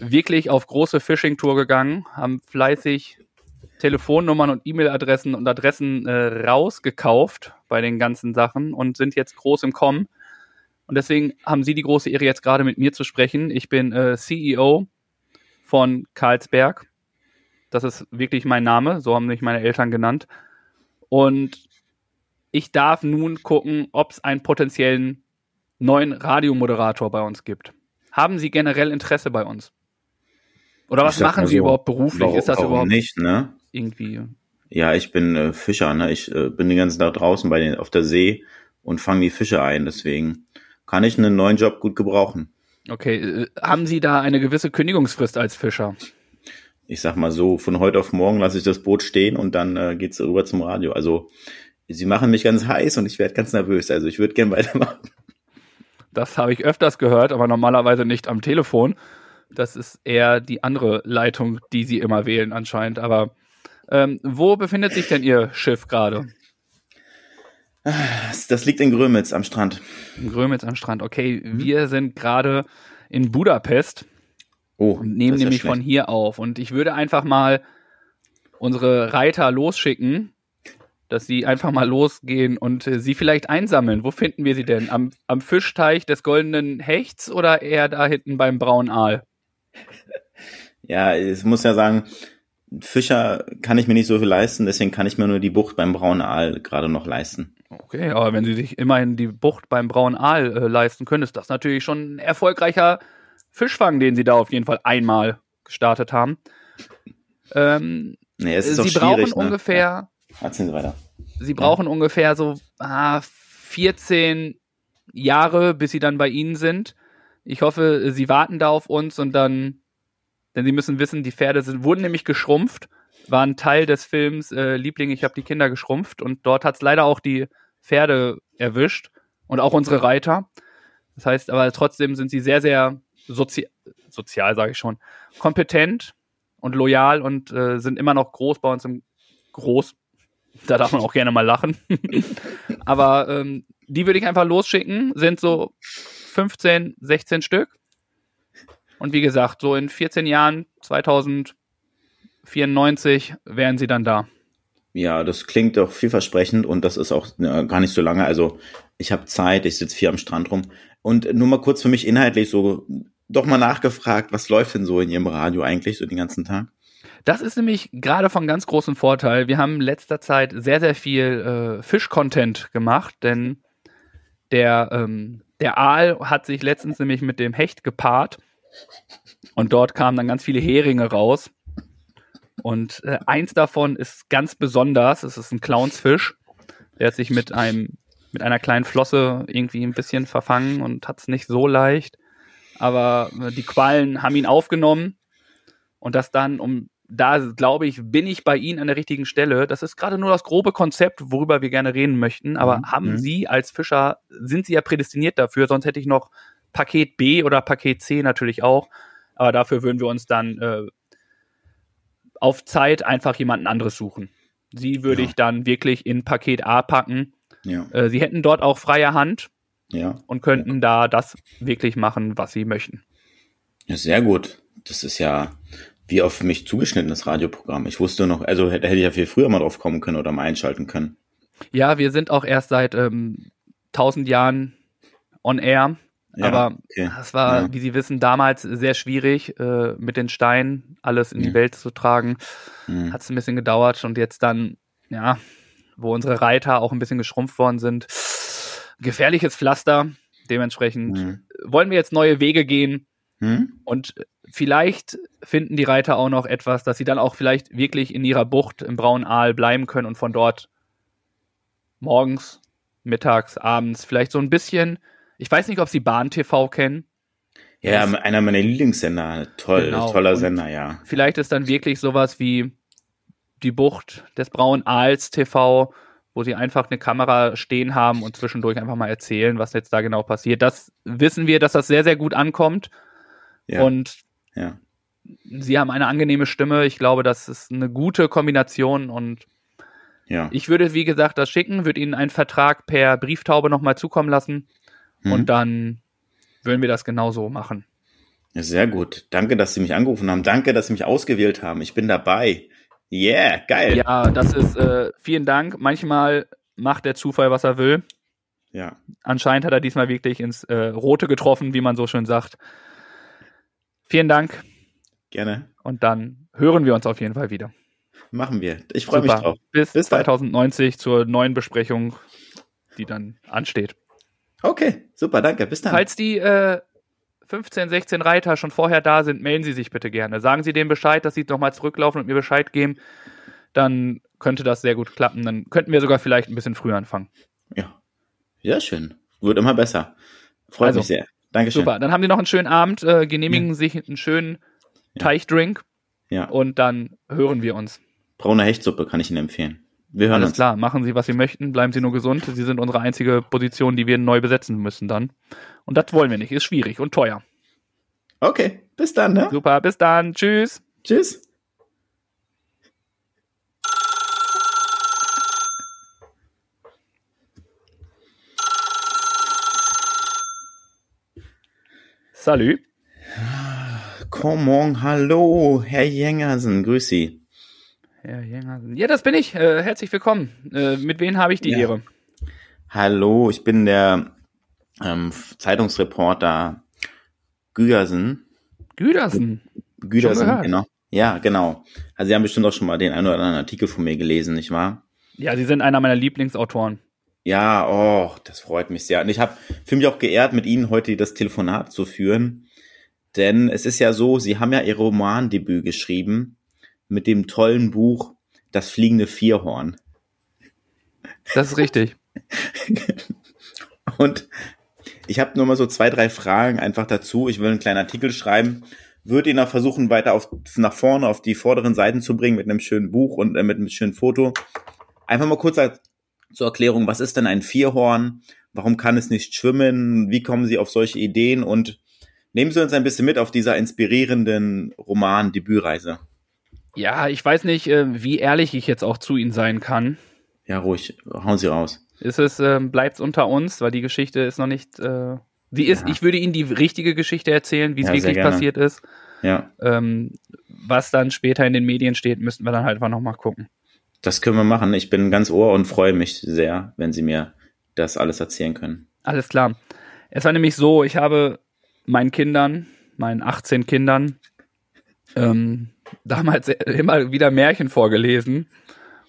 wirklich auf große Phishing-Tour gegangen, haben fleißig Telefonnummern und E-Mail-Adressen und Adressen äh, rausgekauft bei den ganzen Sachen und sind jetzt groß im Kommen. Und deswegen haben Sie die große Ehre, jetzt gerade mit mir zu sprechen. Ich bin äh, CEO von Karlsberg. Das ist wirklich mein Name, so haben mich meine Eltern genannt. Und ich darf nun gucken, ob es einen potenziellen neuen Radiomoderator bei uns gibt. Haben Sie generell Interesse bei uns? Oder was machen Sie so, überhaupt beruflich? Warum, ist das überhaupt nicht, ne? Irgendwie? Ja, ich bin äh, Fischer, ne? Ich äh, bin den ganzen Tag draußen bei den, auf der See und fange die Fische ein. Deswegen kann ich einen neuen Job gut gebrauchen. Okay, äh, haben Sie da eine gewisse Kündigungsfrist als Fischer? Ich sag mal so, von heute auf morgen lasse ich das Boot stehen und dann äh, geht's rüber zum Radio. Also sie machen mich ganz heiß und ich werde ganz nervös. Also ich würde gern <laughs> weitermachen. Das habe ich öfters gehört, aber normalerweise nicht am Telefon. Das ist eher die andere Leitung, die Sie immer wählen anscheinend. Aber ähm, wo befindet sich denn Ihr Schiff gerade? Das, liegt in Grömitz am Strand. In Grömitz am Strand. Okay, Mhm. wir sind gerade in Budapest Oh, und nehmen ja nämlich von schlecht. hier auf. Und ich würde einfach mal unsere Reiter losschicken, dass sie einfach mal losgehen und äh, sie vielleicht einsammeln. Wo finden wir sie denn? Am, am Fischteich des goldenen Hechts oder eher da hinten beim braunen Aal? Ja, ich muss ja sagen, Fischer kann ich mir nicht so viel leisten, deswegen kann ich mir nur die Bucht beim braunen Aal gerade noch leisten. Okay, aber wenn sie sich immerhin die Bucht beim braunen Aal äh, leisten können, ist das natürlich schon ein erfolgreicher Fischfang, den sie da auf jeden Fall einmal gestartet haben. Ähm, Nee, es ist sie auch brauchen schwierig. ne? ungefähr Ja, erzählen Sie weiter. Sie brauchen ungefähr so ah, 14 Jahre, bis sie dann bei Ihnen sind. Ich hoffe, Sie warten da auf uns und dann, denn Sie müssen wissen, die Pferde sind, wurden nämlich geschrumpft, waren Teil des Films äh, Liebling, ich habe die Kinder geschrumpft und dort hat es leider auch die Pferde erwischt und auch unsere Reiter. Das heißt, aber trotzdem sind sie sehr, sehr sozi sozial, sage ich schon, kompetent und loyal und äh, sind immer noch groß bei uns im Groß. Da darf man auch gerne mal lachen. <laughs> Aber ähm, die würde ich einfach losschicken, sind so 15, 16 Stück. Und wie gesagt, so in 14 Jahren, 2094, wären sie dann da. Ja, das klingt doch vielversprechend und das ist auch ja, gar nicht so lange. Also ich habe Zeit, ich sitze viel am Strand rum. Und nur mal kurz für mich inhaltlich so, doch mal nachgefragt, was läuft denn so in Ihrem Radio eigentlich so den ganzen Tag? Das ist nämlich gerade von ganz großem Vorteil. Wir haben in letzter Zeit sehr, sehr viel äh, Fisch-Content gemacht, denn der, ähm, der Aal hat sich letztens nämlich mit dem Hecht gepaart und dort kamen dann ganz viele Heringe raus. Und äh, eins davon ist ganz besonders, es ist ein Clownsfisch. Der hat sich mit einem, mit einer kleinen Flosse irgendwie ein bisschen verfangen und hat es nicht so leicht. Aber äh, die Quallen haben ihn aufgenommen und das dann um da glaube ich, bin ich bei Ihnen an der richtigen Stelle. Das ist gerade nur das grobe Konzept, worüber wir gerne reden möchten. Aber Mhm. haben Mhm. Sie als Fischer, sind Sie ja prädestiniert dafür, sonst hätte ich noch Paket B oder Paket C natürlich auch. Aber dafür würden wir uns dann äh, auf Zeit einfach jemanden anderes suchen. Sie würde Ja. ich dann wirklich in Paket A packen. Ja, Äh, Sie hätten dort auch freie Hand ja. und könnten da das wirklich machen, was Sie möchten. Ja, sehr gut. Das ist ja wie auf mich zugeschnittenes Radioprogramm. Ich wusste noch, also hätte hätte ich ja viel früher mal drauf kommen können oder mal einschalten können. Ja, wir sind auch erst seit ähm, 1000 Jahren on air. Ja, aber okay. es war, Ja. wie Sie wissen, damals sehr schwierig, äh, mit den Steinen alles in die Ja. Welt zu tragen. Hm. Hat es ein bisschen gedauert und jetzt dann, ja, wo unsere Reiter auch ein bisschen geschrumpft worden sind, gefährliches Pflaster. Dementsprechend mhm. wollen wir jetzt neue Wege gehen. Mhm. Und vielleicht finden die Reiter auch noch etwas, dass sie dann auch vielleicht wirklich in ihrer Bucht im Braunen Aal bleiben können und von dort morgens, mittags, abends vielleicht so ein bisschen. Ich weiß nicht, ob Sie Bahn TV kennen. Ja, das, einer meiner Lieblingssender. Toll, genau. toller Sender, ja. Vielleicht ist dann wirklich sowas wie die Bucht des Braunen Aals TV, wo sie einfach eine Kamera stehen haben und zwischendurch einfach mal erzählen, was jetzt da genau passiert. Das wissen wir, dass das sehr, sehr gut ankommt. Ja. Und ja. sie haben eine angenehme Stimme. Ich glaube, das ist eine gute Kombination und ja. ich würde, wie gesagt, das schicken, würde Ihnen einen Vertrag per Brieftaube nochmal zukommen lassen mhm. und dann würden wir das genauso machen. Sehr gut. Danke, dass Sie mich angerufen haben. Danke, dass Sie mich ausgewählt haben. Ich bin dabei. Yeah, geil. Ja, das ist, äh, vielen Dank. Manchmal macht der Zufall, was er will. Ja. Anscheinend hat er diesmal wirklich ins äh, Rote getroffen, wie man so schön sagt. Vielen Dank. Gerne. Und dann hören wir uns auf jeden Fall wieder. Machen wir. Ich freue mich drauf. Bis, Bis 2090 dann. zur neuen Besprechung, die dann ansteht. Okay, super, danke. Bis dann. Falls die äh, 15, 16 Reiter schon vorher da sind, melden Sie sich bitte gerne. Sagen Sie denen Bescheid, dass Sie nochmal zurücklaufen und mir Bescheid geben. Dann könnte das sehr gut klappen. Dann könnten wir sogar vielleicht ein bisschen früher anfangen. Ja. Sehr schön. Wird immer besser. Freut also, mich sehr. Dankeschön. Super. Dann haben Sie noch einen schönen Abend, äh, genehmigen ja. sich einen schönen Teichdrink. Ja. Und dann hören wir uns. Braune Hechtsuppe kann ich Ihnen empfehlen. Wir hören Alles uns. klar, machen Sie, was Sie möchten, bleiben Sie nur gesund. Sie sind unsere einzige Position, die wir neu besetzen müssen dann. Und das wollen wir nicht, ist schwierig und teuer. Okay, bis dann, ne? Super, bis dann. Tschüss. Tschüss. Salut. Come on, hallo, Herr Jengersen, grüß Sie. Herr Jengersen. Ja, das bin ich. Äh, herzlich willkommen. Äh, mit wem habe ich die ja. Ehre? Hallo, ich bin der ähm, Zeitungsreporter Gügersen. Güdersen? Güdersen, genau. Ja, genau. Also Sie haben bestimmt auch schon mal den einen oder anderen Artikel von mir gelesen, nicht wahr? Ja, Sie sind einer meiner Lieblingsautoren. Ja, oh, das freut mich sehr. Und ich habe für mich auch geehrt, mit Ihnen heute das Telefonat zu führen. Denn es ist ja so, Sie haben ja Ihr Romandebüt geschrieben mit dem tollen Buch Das fliegende Vierhorn. Das ist richtig. <laughs> Und ich habe nur mal so zwei, drei Fragen einfach dazu. Ich will einen kleinen Artikel schreiben, würde ihn auch versuchen, weiter auf, nach vorne auf die vorderen Seiten zu bringen mit einem schönen Buch und äh, mit einem schönen Foto. Einfach mal kurz als, zur Erklärung, was ist denn ein Vierhorn? Warum kann es nicht schwimmen? Wie kommen Sie auf solche Ideen? Und nehmen Sie uns ein bisschen mit auf dieser inspirierenden Roman-Debütreise. Ja, ich weiß nicht, äh, wie ehrlich ich jetzt auch zu Ihnen sein kann. Ja, ruhig, hauen Sie raus. Ist es, äh, bleibt's unter uns, weil die Geschichte ist noch nicht, äh, die ist, ja. ich würde Ihnen die richtige Geschichte erzählen, wie es ja, wirklich passiert ist. Ja. Ähm, was dann später in den Medien steht, müssten wir dann halt einfach nochmal gucken. Das können wir machen. Ich bin ganz ohr und freue mich sehr, wenn Sie mir das alles erzählen können. Alles klar. Es war nämlich so, ich habe meinen Kindern, meinen 18 Kindern, ähm, damals immer wieder Märchen vorgelesen.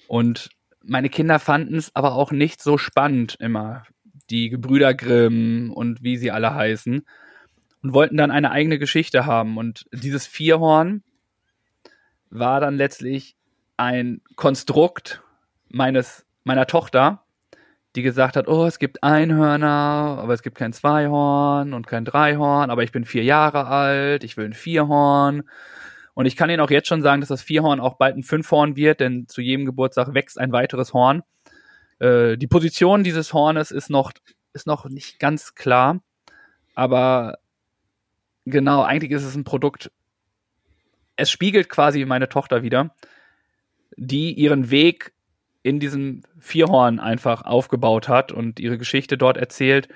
Und meine Kinder fanden es aber auch nicht so spannend immer, die Gebrüder Grimm und wie sie alle heißen. Und wollten dann eine eigene Geschichte haben. Und dieses Vierhorn war dann letztlich ein Konstrukt meines meiner Tochter, die gesagt hat, oh, es gibt Einhörner, aber es gibt kein Zweihorn und kein Dreihorn, aber ich bin vier Jahre alt, ich will ein Vierhorn und ich kann Ihnen auch jetzt schon sagen, dass das Vierhorn auch bald ein Fünfhorn wird, denn zu jedem Geburtstag wächst ein weiteres Horn. Äh, die Position dieses Hornes ist noch, ist noch nicht ganz klar, aber genau, eigentlich ist es ein Produkt. Es spiegelt quasi meine Tochter wieder, die ihren Weg in diesem Vierhorn einfach aufgebaut hat und ihre Geschichte dort erzählt.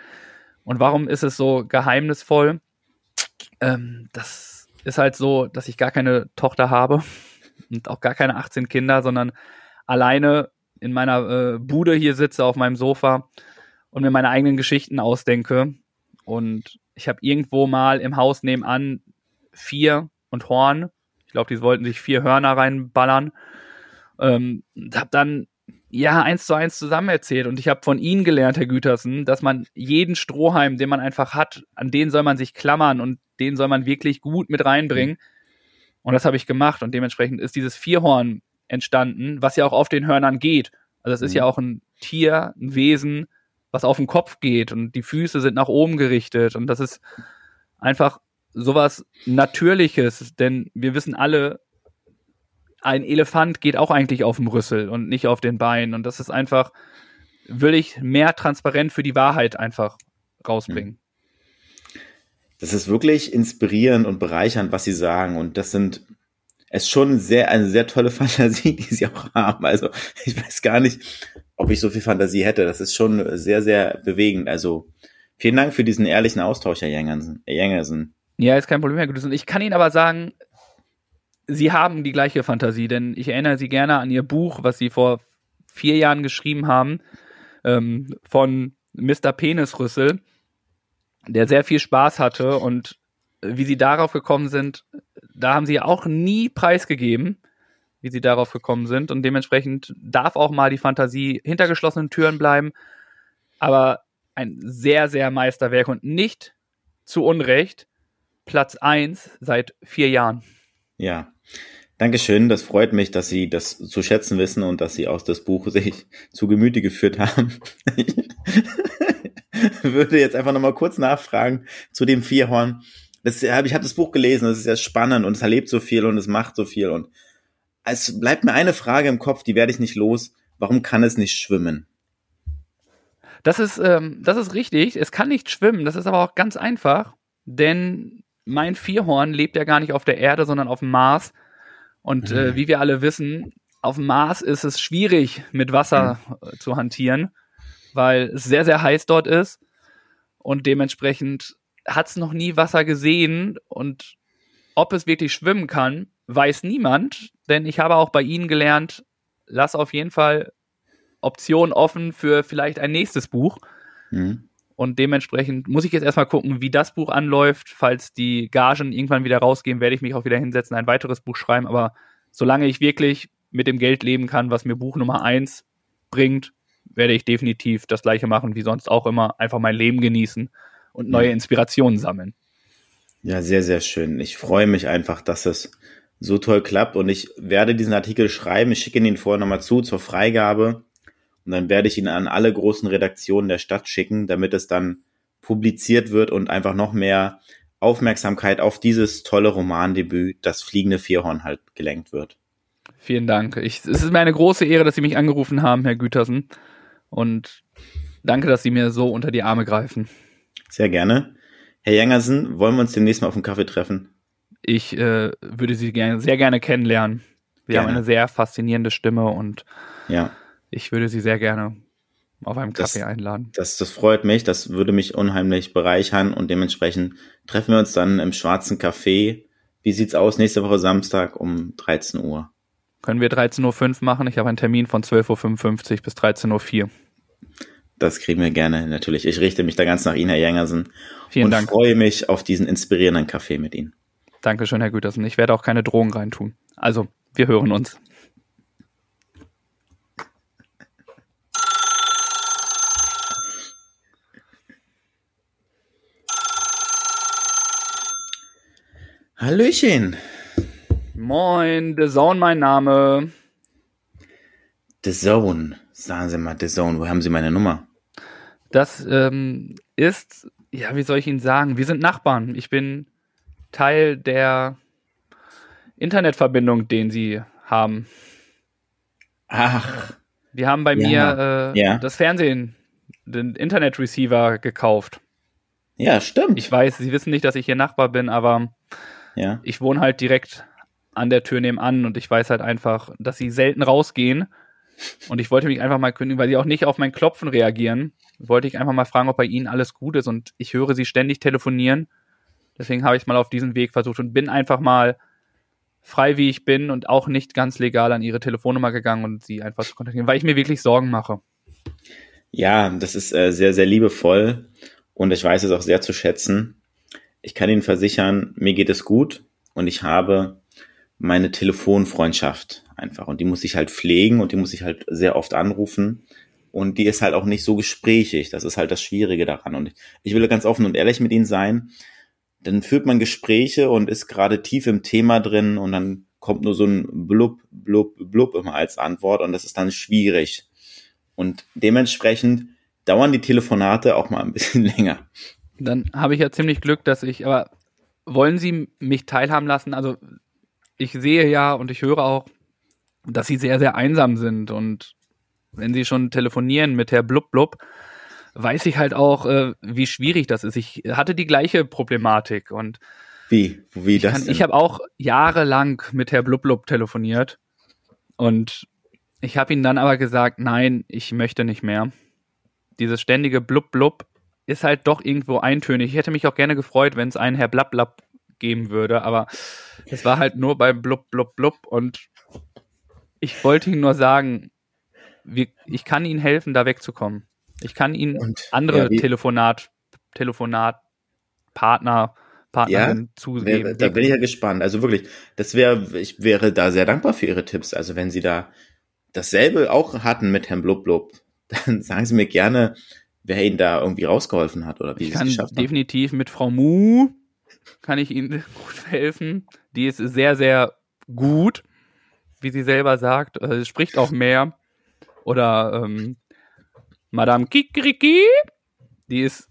Und warum ist es so geheimnisvoll? Ähm, das ist halt so, dass ich gar keine Tochter habe <laughs> und auch gar keine 18 Kinder, sondern alleine in meiner äh, Bude hier sitze auf meinem Sofa und mir meine eigenen Geschichten ausdenke. Und ich habe irgendwo mal im Haus nebenan vier und Horn. Ich glaube, die wollten sich vier Hörner reinballern. Ähm, habe dann ja, eins zu eins zusammen erzählt. Und ich habe von Ihnen gelernt, Herr Gütersen, dass man jeden Strohhalm, den man einfach hat, an den soll man sich klammern und den soll man wirklich gut mit reinbringen. Und das habe ich gemacht. Und dementsprechend ist dieses Vierhorn entstanden, was ja auch auf den Hörnern geht. Also es ist mhm. ja auch ein Tier, ein Wesen, was auf den Kopf geht und die Füße sind nach oben gerichtet. Und das ist einfach sowas Natürliches, denn wir wissen alle, ein Elefant geht auch eigentlich auf dem Rüssel und nicht auf den Beinen. Und das ist einfach, will ich mehr transparent für die Wahrheit einfach rausbringen. Das ist wirklich inspirierend und bereichernd, was Sie sagen. Und das sind, es ist schon sehr, eine sehr tolle <laughs> Fantasie, die Sie auch haben. Also ich weiß gar nicht, ob ich so viel Fantasie hätte. Das ist schon sehr, sehr bewegend. Also vielen Dank für diesen ehrlichen Austausch, Herr Jengersen. Ja, ist kein Problem, Herr Gutes. Und ich kann Ihnen aber sagen, Sie haben die gleiche Fantasie, denn ich erinnere Sie gerne an Ihr Buch, was Sie vor vier Jahren geschrieben haben, ähm, von Mr. Penisrüssel, der sehr viel Spaß hatte und wie Sie darauf gekommen sind, da haben Sie auch nie preisgegeben, wie Sie darauf gekommen sind und dementsprechend darf auch mal die Fantasie hinter geschlossenen Türen bleiben, aber ein sehr, sehr Meisterwerk und nicht zu Unrecht Platz 1 seit vier Jahren. Ja, Dankeschön. Das freut mich, dass Sie das zu schätzen wissen und dass Sie aus das Buch sich zu Gemüte geführt haben. <laughs> Ich <laughs> würde jetzt einfach nochmal kurz nachfragen zu dem Vierhorn. Das, ich habe das Buch gelesen, das ist sehr spannend und es erlebt so viel und es macht so viel und es bleibt mir eine Frage im Kopf, die werde ich nicht los. Warum kann es nicht schwimmen? Das ist, ähm, das ist richtig. Es kann nicht schwimmen. Das ist aber auch ganz einfach, denn mein Vierhorn lebt ja gar nicht auf der Erde, sondern auf dem Mars. Und äh, mhm. äh, wie wir alle wissen, auf dem Mars ist es schwierig, mit Wasser mhm. zu hantieren, weil es sehr, sehr heiß dort ist. Und dementsprechend hat es noch nie Wasser gesehen. Und ob es wirklich schwimmen kann, weiß niemand. Denn ich habe auch bei Ihnen gelernt, lass auf jeden Fall Optionen offen für vielleicht ein nächstes Buch. Mhm. Und dementsprechend muss ich jetzt erstmal gucken, wie das Buch anläuft. Falls die Gagen irgendwann wieder rausgehen, werde ich mich auch wieder hinsetzen, ein weiteres Buch schreiben. Aber solange ich wirklich mit dem Geld leben kann, was mir Buch Nummer eins bringt, werde ich definitiv das gleiche machen wie sonst auch immer. Einfach mein Leben genießen und neue Inspirationen sammeln. Ja, sehr, sehr schön. Ich freue mich einfach, dass es so toll klappt und ich werde diesen Artikel schreiben. Ich schicke ihn vorher nochmal zu zur Freigabe und dann werde ich ihn an alle großen Redaktionen der Stadt schicken, damit es dann publiziert wird und einfach noch mehr Aufmerksamkeit auf dieses tolle Romandebüt, das fliegende Vierhorn halt gelenkt wird. Vielen Dank. Ich, es ist mir eine große Ehre, dass Sie mich angerufen haben, Herr Gütersen. Und danke, dass Sie mir so unter die Arme greifen. Sehr gerne. Herr Jangersen, wollen wir uns demnächst mal auf einen Kaffee treffen? Ich äh, würde Sie gerne, sehr gerne kennenlernen. Wir gerne. haben eine sehr faszinierende Stimme und ja ich würde Sie sehr gerne auf einem Kaffee das, einladen. Das, das freut mich, das würde mich unheimlich bereichern und dementsprechend treffen wir uns dann im Schwarzen Café. Wie sieht's aus nächste Woche Samstag um 13 Uhr? Können wir 13.05 Uhr machen? Ich habe einen Termin von 12.55 Uhr bis 13.04 Uhr. Das kriegen wir gerne, natürlich. Ich richte mich da ganz nach Ihnen, Herr Jengersen. Vielen und Dank. freue mich auf diesen inspirierenden Kaffee mit Ihnen. Dankeschön, Herr Gütersen. Ich werde auch keine Drohung reintun. Also, wir hören uns. Hallöchen. Moin, The Zone mein Name. The Zone. Sagen Sie mal, The Zone, wo haben Sie meine Nummer? Das ähm, ist, ja, wie soll ich Ihnen sagen? Wir sind Nachbarn. Ich bin Teil der Internetverbindung, den Sie haben. Ach. Die haben bei ja. mir äh, ja. das Fernsehen, den Internetreceiver gekauft. Ja, stimmt. Ich weiß, Sie wissen nicht, dass ich Ihr Nachbar bin, aber ja. Ich wohne halt direkt an der Tür nebenan und ich weiß halt einfach, dass sie selten rausgehen. Und ich wollte mich einfach mal kündigen, weil sie auch nicht auf mein Klopfen reagieren. Wollte ich einfach mal fragen, ob bei ihnen alles gut ist. Und ich höre sie ständig telefonieren. Deswegen habe ich es mal auf diesen Weg versucht und bin einfach mal frei, wie ich bin und auch nicht ganz legal an ihre Telefonnummer gegangen und sie einfach zu kontaktieren, weil ich mir wirklich Sorgen mache. Ja, das ist äh, sehr, sehr liebevoll und ich weiß es auch sehr zu schätzen ich kann Ihnen versichern, mir geht es gut und ich habe meine Telefonfreundschaft einfach. Und die muss ich halt pflegen und die muss ich halt sehr oft anrufen. Und die ist halt auch nicht so gesprächig. Das ist halt das Schwierige daran. Und ich will ganz offen und ehrlich mit ihnen sein. Dann führt man Gespräche und ist gerade tief im Thema drin und dann kommt nur so ein Blub, Blub, Blub immer als Antwort und das ist dann schwierig. Und dementsprechend dauern die Telefonate auch mal ein bisschen <laughs> länger. Dann habe ich ja ziemlich Glück, dass ich, aber wollen Sie mich teilhaben lassen? Also ich sehe ja und ich höre auch, dass Sie sehr, sehr einsam sind und wenn Sie schon telefonieren mit Herr Blub Blub, weiß ich halt auch, äh, wie schwierig das ist. Ich hatte die gleiche Problematik und wie? Wie das? Ich, ich habe auch jahrelang mit Herr Blub Blub telefoniert und ich habe ihm dann aber gesagt, nein, ich möchte nicht mehr. Dieses ständige Blub Blub ist halt doch irgendwo eintönig. Ich hätte mich auch gerne gefreut, wenn es einen Herr Blab geben würde, aber es war halt nur beim Blub Blub Blub und ich wollte ihm nur sagen, wir, ich kann Ihnen helfen, da wegzukommen. Ich kann Ihnen und, andere ja, Telefonat, Telefonat, Partner, Partnerin ja, zugeben. Da bin ich ja gespannt. Also wirklich, das wäre, ich wäre da sehr dankbar für Ihre Tipps. Also wenn Sie da dasselbe auch hatten mit Herrn Blub Blub, <laughs> dann sagen Sie mir gerne, wer Ihnen da irgendwie rausgeholfen hat oder wie ich kann es geschafft definitiv mit Frau Mu kann ich Ihnen <laughs> gut helfen. Die ist sehr, sehr gut, wie sie selber sagt. Also, sie spricht auch mehr. Oder ähm, Madame Kikriki, die ist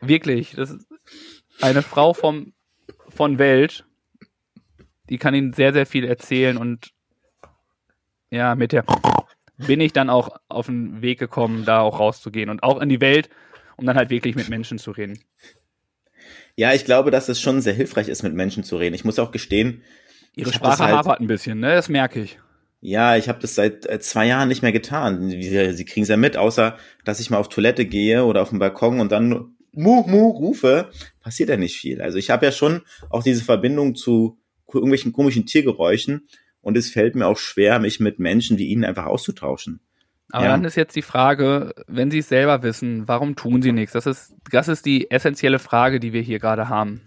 wirklich, das ist eine Frau vom, von Welt. Die kann Ihnen sehr, sehr viel erzählen und ja, mit der bin ich dann auch auf den Weg gekommen, da auch rauszugehen und auch in die Welt, um dann halt wirklich mit Menschen zu reden. Ja, ich glaube, dass es schon sehr hilfreich ist, mit Menschen zu reden. Ich muss auch gestehen, ihre Sprache halt, hapert ein bisschen, ne? Das merke ich. Ja, ich habe das seit äh, zwei Jahren nicht mehr getan. Sie, sie kriegen es ja mit, außer dass ich mal auf Toilette gehe oder auf den Balkon und dann mu mu rufe, passiert ja nicht viel. Also ich habe ja schon auch diese Verbindung zu irgendwelchen komischen Tiergeräuschen und es fällt mir auch schwer, mich mit Menschen wie Ihnen einfach auszutauschen. Aber ja. dann ist jetzt die Frage, wenn Sie es selber wissen, warum tun Sie nichts? Das ist, das ist die essentielle Frage, die wir hier gerade haben.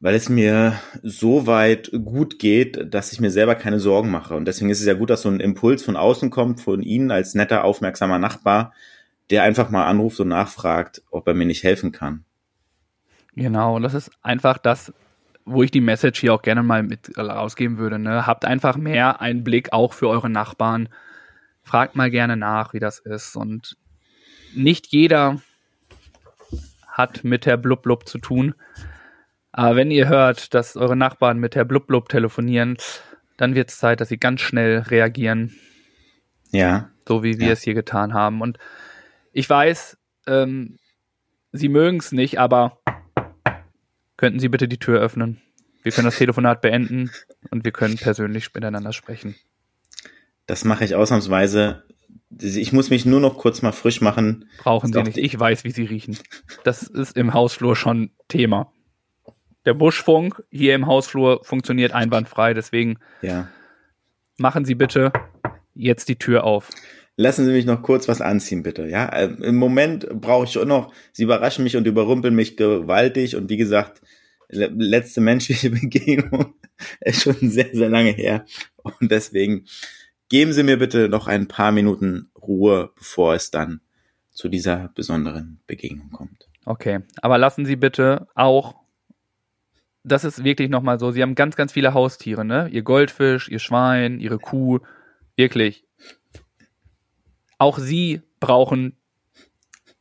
Weil es mir so weit gut geht, dass ich mir selber keine Sorgen mache. Und deswegen ist es ja gut, dass so ein Impuls von außen kommt, von Ihnen als netter, aufmerksamer Nachbar, der einfach mal anruft und nachfragt, ob er mir nicht helfen kann. Genau, und das ist einfach das, wo ich die Message hier auch gerne mal mit rausgeben würde. Ne? Habt einfach mehr einen Blick auch für eure Nachbarn. Fragt mal gerne nach, wie das ist. Und nicht jeder hat mit der Blub Blub zu tun. Aber wenn ihr hört, dass eure Nachbarn mit der Blub Blub telefonieren, dann wird es Zeit, dass sie ganz schnell reagieren. Ja. So wie wir ja. es hier getan haben. Und ich weiß, ähm, sie mögen es nicht, aber Könnten Sie bitte die Tür öffnen? Wir können das Telefonat beenden und wir können persönlich miteinander sprechen. Das mache ich ausnahmsweise. Ich muss mich nur noch kurz mal frisch machen. Brauchen Sie nicht. Ich weiß, wie Sie riechen. Das ist im Hausflur schon Thema. Der Buschfunk hier im Hausflur funktioniert einwandfrei. Deswegen ja. machen Sie bitte jetzt die Tür auf. Lassen Sie mich noch kurz was anziehen, bitte. Ja, äh, im Moment brauche ich schon noch. Sie überraschen mich und überrumpeln mich gewaltig. Und wie gesagt, letzte menschliche <laughs> Begegnung ist schon sehr, sehr lange her. Und deswegen geben Sie mir bitte noch ein paar Minuten Ruhe, bevor es dann zu dieser besonderen Begegnung kommt. Okay, aber lassen Sie bitte auch, das ist wirklich nochmal so, Sie haben ganz, ganz viele Haustiere, ne? Ihr Goldfisch, Ihr Schwein, Ihre Kuh, wirklich auch sie brauchen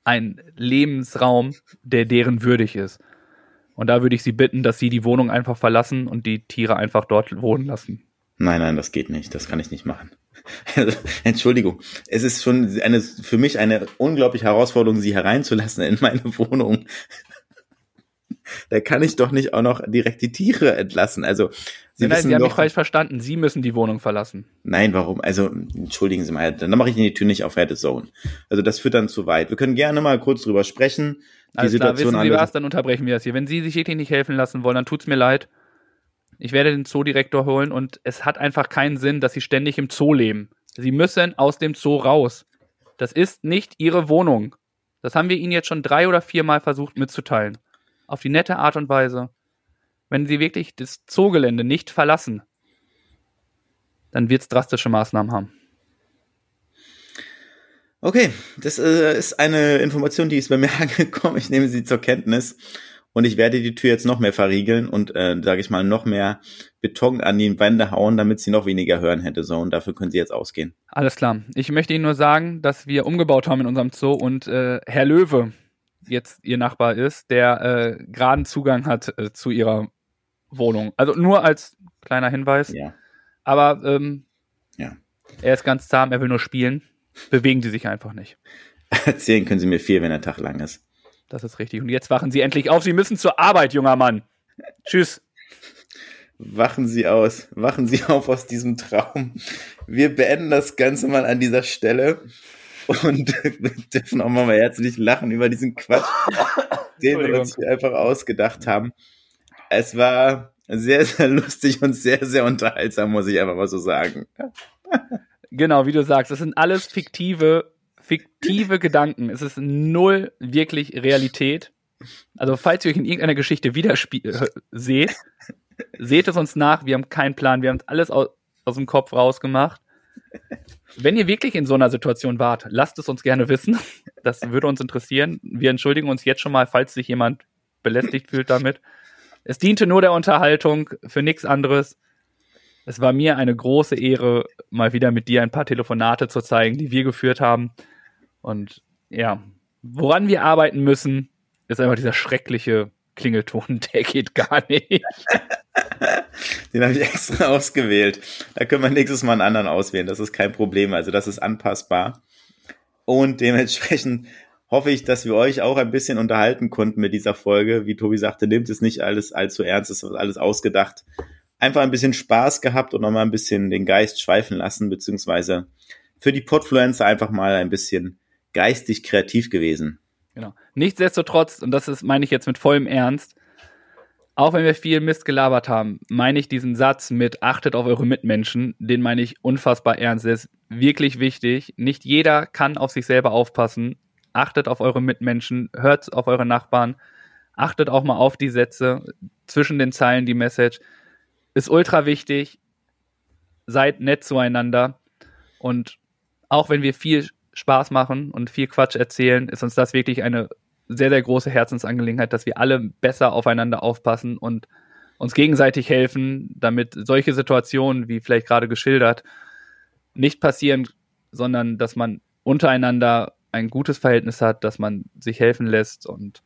einen Lebensraum, der deren würdig ist. Und da würde ich Sie bitten, dass Sie die Wohnung einfach verlassen und die Tiere einfach dort wohnen lassen. Nein, nein, das geht nicht. Das kann ich nicht machen. <laughs> Entschuldigung. Es ist schon eine, für mich eine unglaubliche Herausforderung, Sie hereinzulassen in meine <laughs> Wohnung da kann ich doch nicht auch noch direkt die Tiere entlassen. Also Sie, nein, Sie haben mich falsch verstanden. Sie müssen die Wohnung verlassen. Nein, warum? Also entschuldigen Sie mal, dann mache ich Ihnen die Tür nicht auf Red Zone. Also das führt dann zu weit. Wir können gerne mal kurz drüber sprechen. Die Alles Situation klar, wissen Sie was, dann unterbrechen wir das hier. Wenn Sie sich wirklich nicht helfen lassen wollen, dann tut's mir leid. Ich werde den Zoodirektor holen und es hat einfach keinen Sinn, dass Sie ständig im Zoo leben. Sie müssen aus dem Zoo raus. Das ist nicht Ihre Wohnung. Das haben wir Ihnen jetzt schon drei oder viermal versucht mitzuteilen auf die nette Art und Weise, wenn sie wirklich das Zoogelände nicht verlassen, dann wird es drastische Maßnahmen haben. Okay, das äh, ist eine Information, die ist bei mir <laughs> angekommen. Ich nehme sie zur Kenntnis und ich werde die Tür jetzt noch mehr verriegeln und, äh, sage ich mal, noch mehr Beton an die Wände hauen, damit sie noch weniger hören hätte. So, und dafür können sie jetzt ausgehen. Alles klar. Ich möchte Ihnen nur sagen, dass wir umgebaut haben in unserem Zoo und äh, Herr Löwe jetzt Ihr Nachbar ist, der äh, geraden Zugang hat äh, zu Ihrer Wohnung. Also nur als kleiner Hinweis. Ja. Aber ähm, Ja. er ist ganz zahm, er will nur spielen. Bewegen Sie sich einfach nicht. <laughs> Erzählen können sie mir viel, wenn der Tag lang ist. Das ist richtig. Und jetzt wachen Sie endlich auf. Sie müssen zur Arbeit, junger Mann. Tschüss. Wachen Sie aus, wachen Sie <laughs> auf aus diesem Traum. Wir beenden das Ganze mal an dieser Stelle und wir <laughs> dürfen auch mal herzlich lachen über diesen Quatsch, <laughs> den wir uns hier einfach ausgedacht haben. Es war sehr, sehr lustig und sehr, sehr unterhaltsam, muss ich einfach mal so sagen. Genau, wie du sagst, das sind alles fiktive, fiktive Gedanken. Es ist null wirklich Realität. Also, falls ihr euch in irgendeiner Geschichte widerspie- äh, seht, seht es uns nach. Wir haben keinen Plan. Wir haben alles aus, aus dem Kopf rausgemacht. Wenn ihr wirklich in so einer Situation wart, lasst es uns gerne wissen. Das würde uns interessieren. Wir entschuldigen uns jetzt schon mal, falls sich jemand belästigt fühlt damit. Es diente nur der Unterhaltung, für nichts anderes. Es war mir eine große Ehre, mal wieder mit dir ein paar Telefonate zu zeigen, die wir geführt haben. Und ja, woran wir arbeiten müssen, ist einfach dieser schreckliche Klingelton, <laughs> der geht gar nicht. Den habe ich extra ausgewählt. Da können wir nächstes Mal einen anderen auswählen. Das ist kein Problem. Also das ist anpassbar. Und dementsprechend hoffe ich, dass wir euch auch ein bisschen unterhalten konnten mit dieser Folge. Wie Tobi sagte, nimmt es nicht alles allzu ernst, es ist alles ausgedacht. Einfach ein bisschen Spaß gehabt und nochmal ein bisschen den Geist schweifen lassen, beziehungsweise für die Podfluencer einfach mal ein bisschen geistig kreativ gewesen. Genau. Nichtsdestotrotz, und das ist, meine ich jetzt mit vollem Ernst, auch wenn wir viel Mist gelabert haben, meine ich diesen Satz mit achtet auf eure Mitmenschen, den meine ich unfassbar ernst. Der ist wirklich wichtig. Nicht jeder kann auf sich selber aufpassen. Achtet auf eure Mitmenschen, hört auf eure Nachbarn, achtet auch mal auf die Sätze, zwischen den Zeilen die Message. Ist ultra wichtig. Seid nett zueinander. Und auch wenn wir viel Spaß machen und viel Quatsch erzählen, ist uns das wirklich eine sehr, sehr große Herzensangelegenheit, dass wir alle besser aufeinander aufpassen und uns gegenseitig helfen, damit solche Situationen, wie vielleicht gerade geschildert, nicht passieren, sondern dass man untereinander ein gutes Verhältnis hat, dass man sich helfen lässt und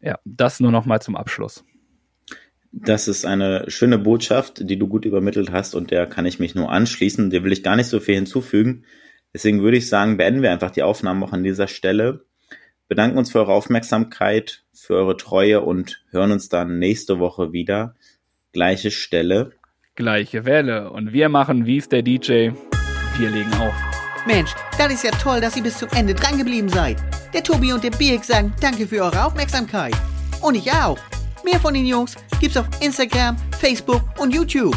ja, das nur noch mal zum Abschluss. Das ist eine schöne Botschaft, die du gut übermittelt hast und der kann ich mich nur anschließen. Der will ich gar nicht so viel hinzufügen. Deswegen würde ich sagen, beenden wir einfach die Aufnahmen auch an dieser Stelle. Bedanken uns für eure Aufmerksamkeit, für eure Treue und hören uns dann nächste Woche wieder. Gleiche Stelle. Gleiche Welle. Und wir machen, wie es der DJ, wir legen auf. Mensch, das ist ja toll, dass ihr bis zum Ende drangeblieben seid. Der Tobi und der Birk sagen danke für eure Aufmerksamkeit. Und ich auch. Mehr von den Jungs gibt's auf Instagram, Facebook und YouTube.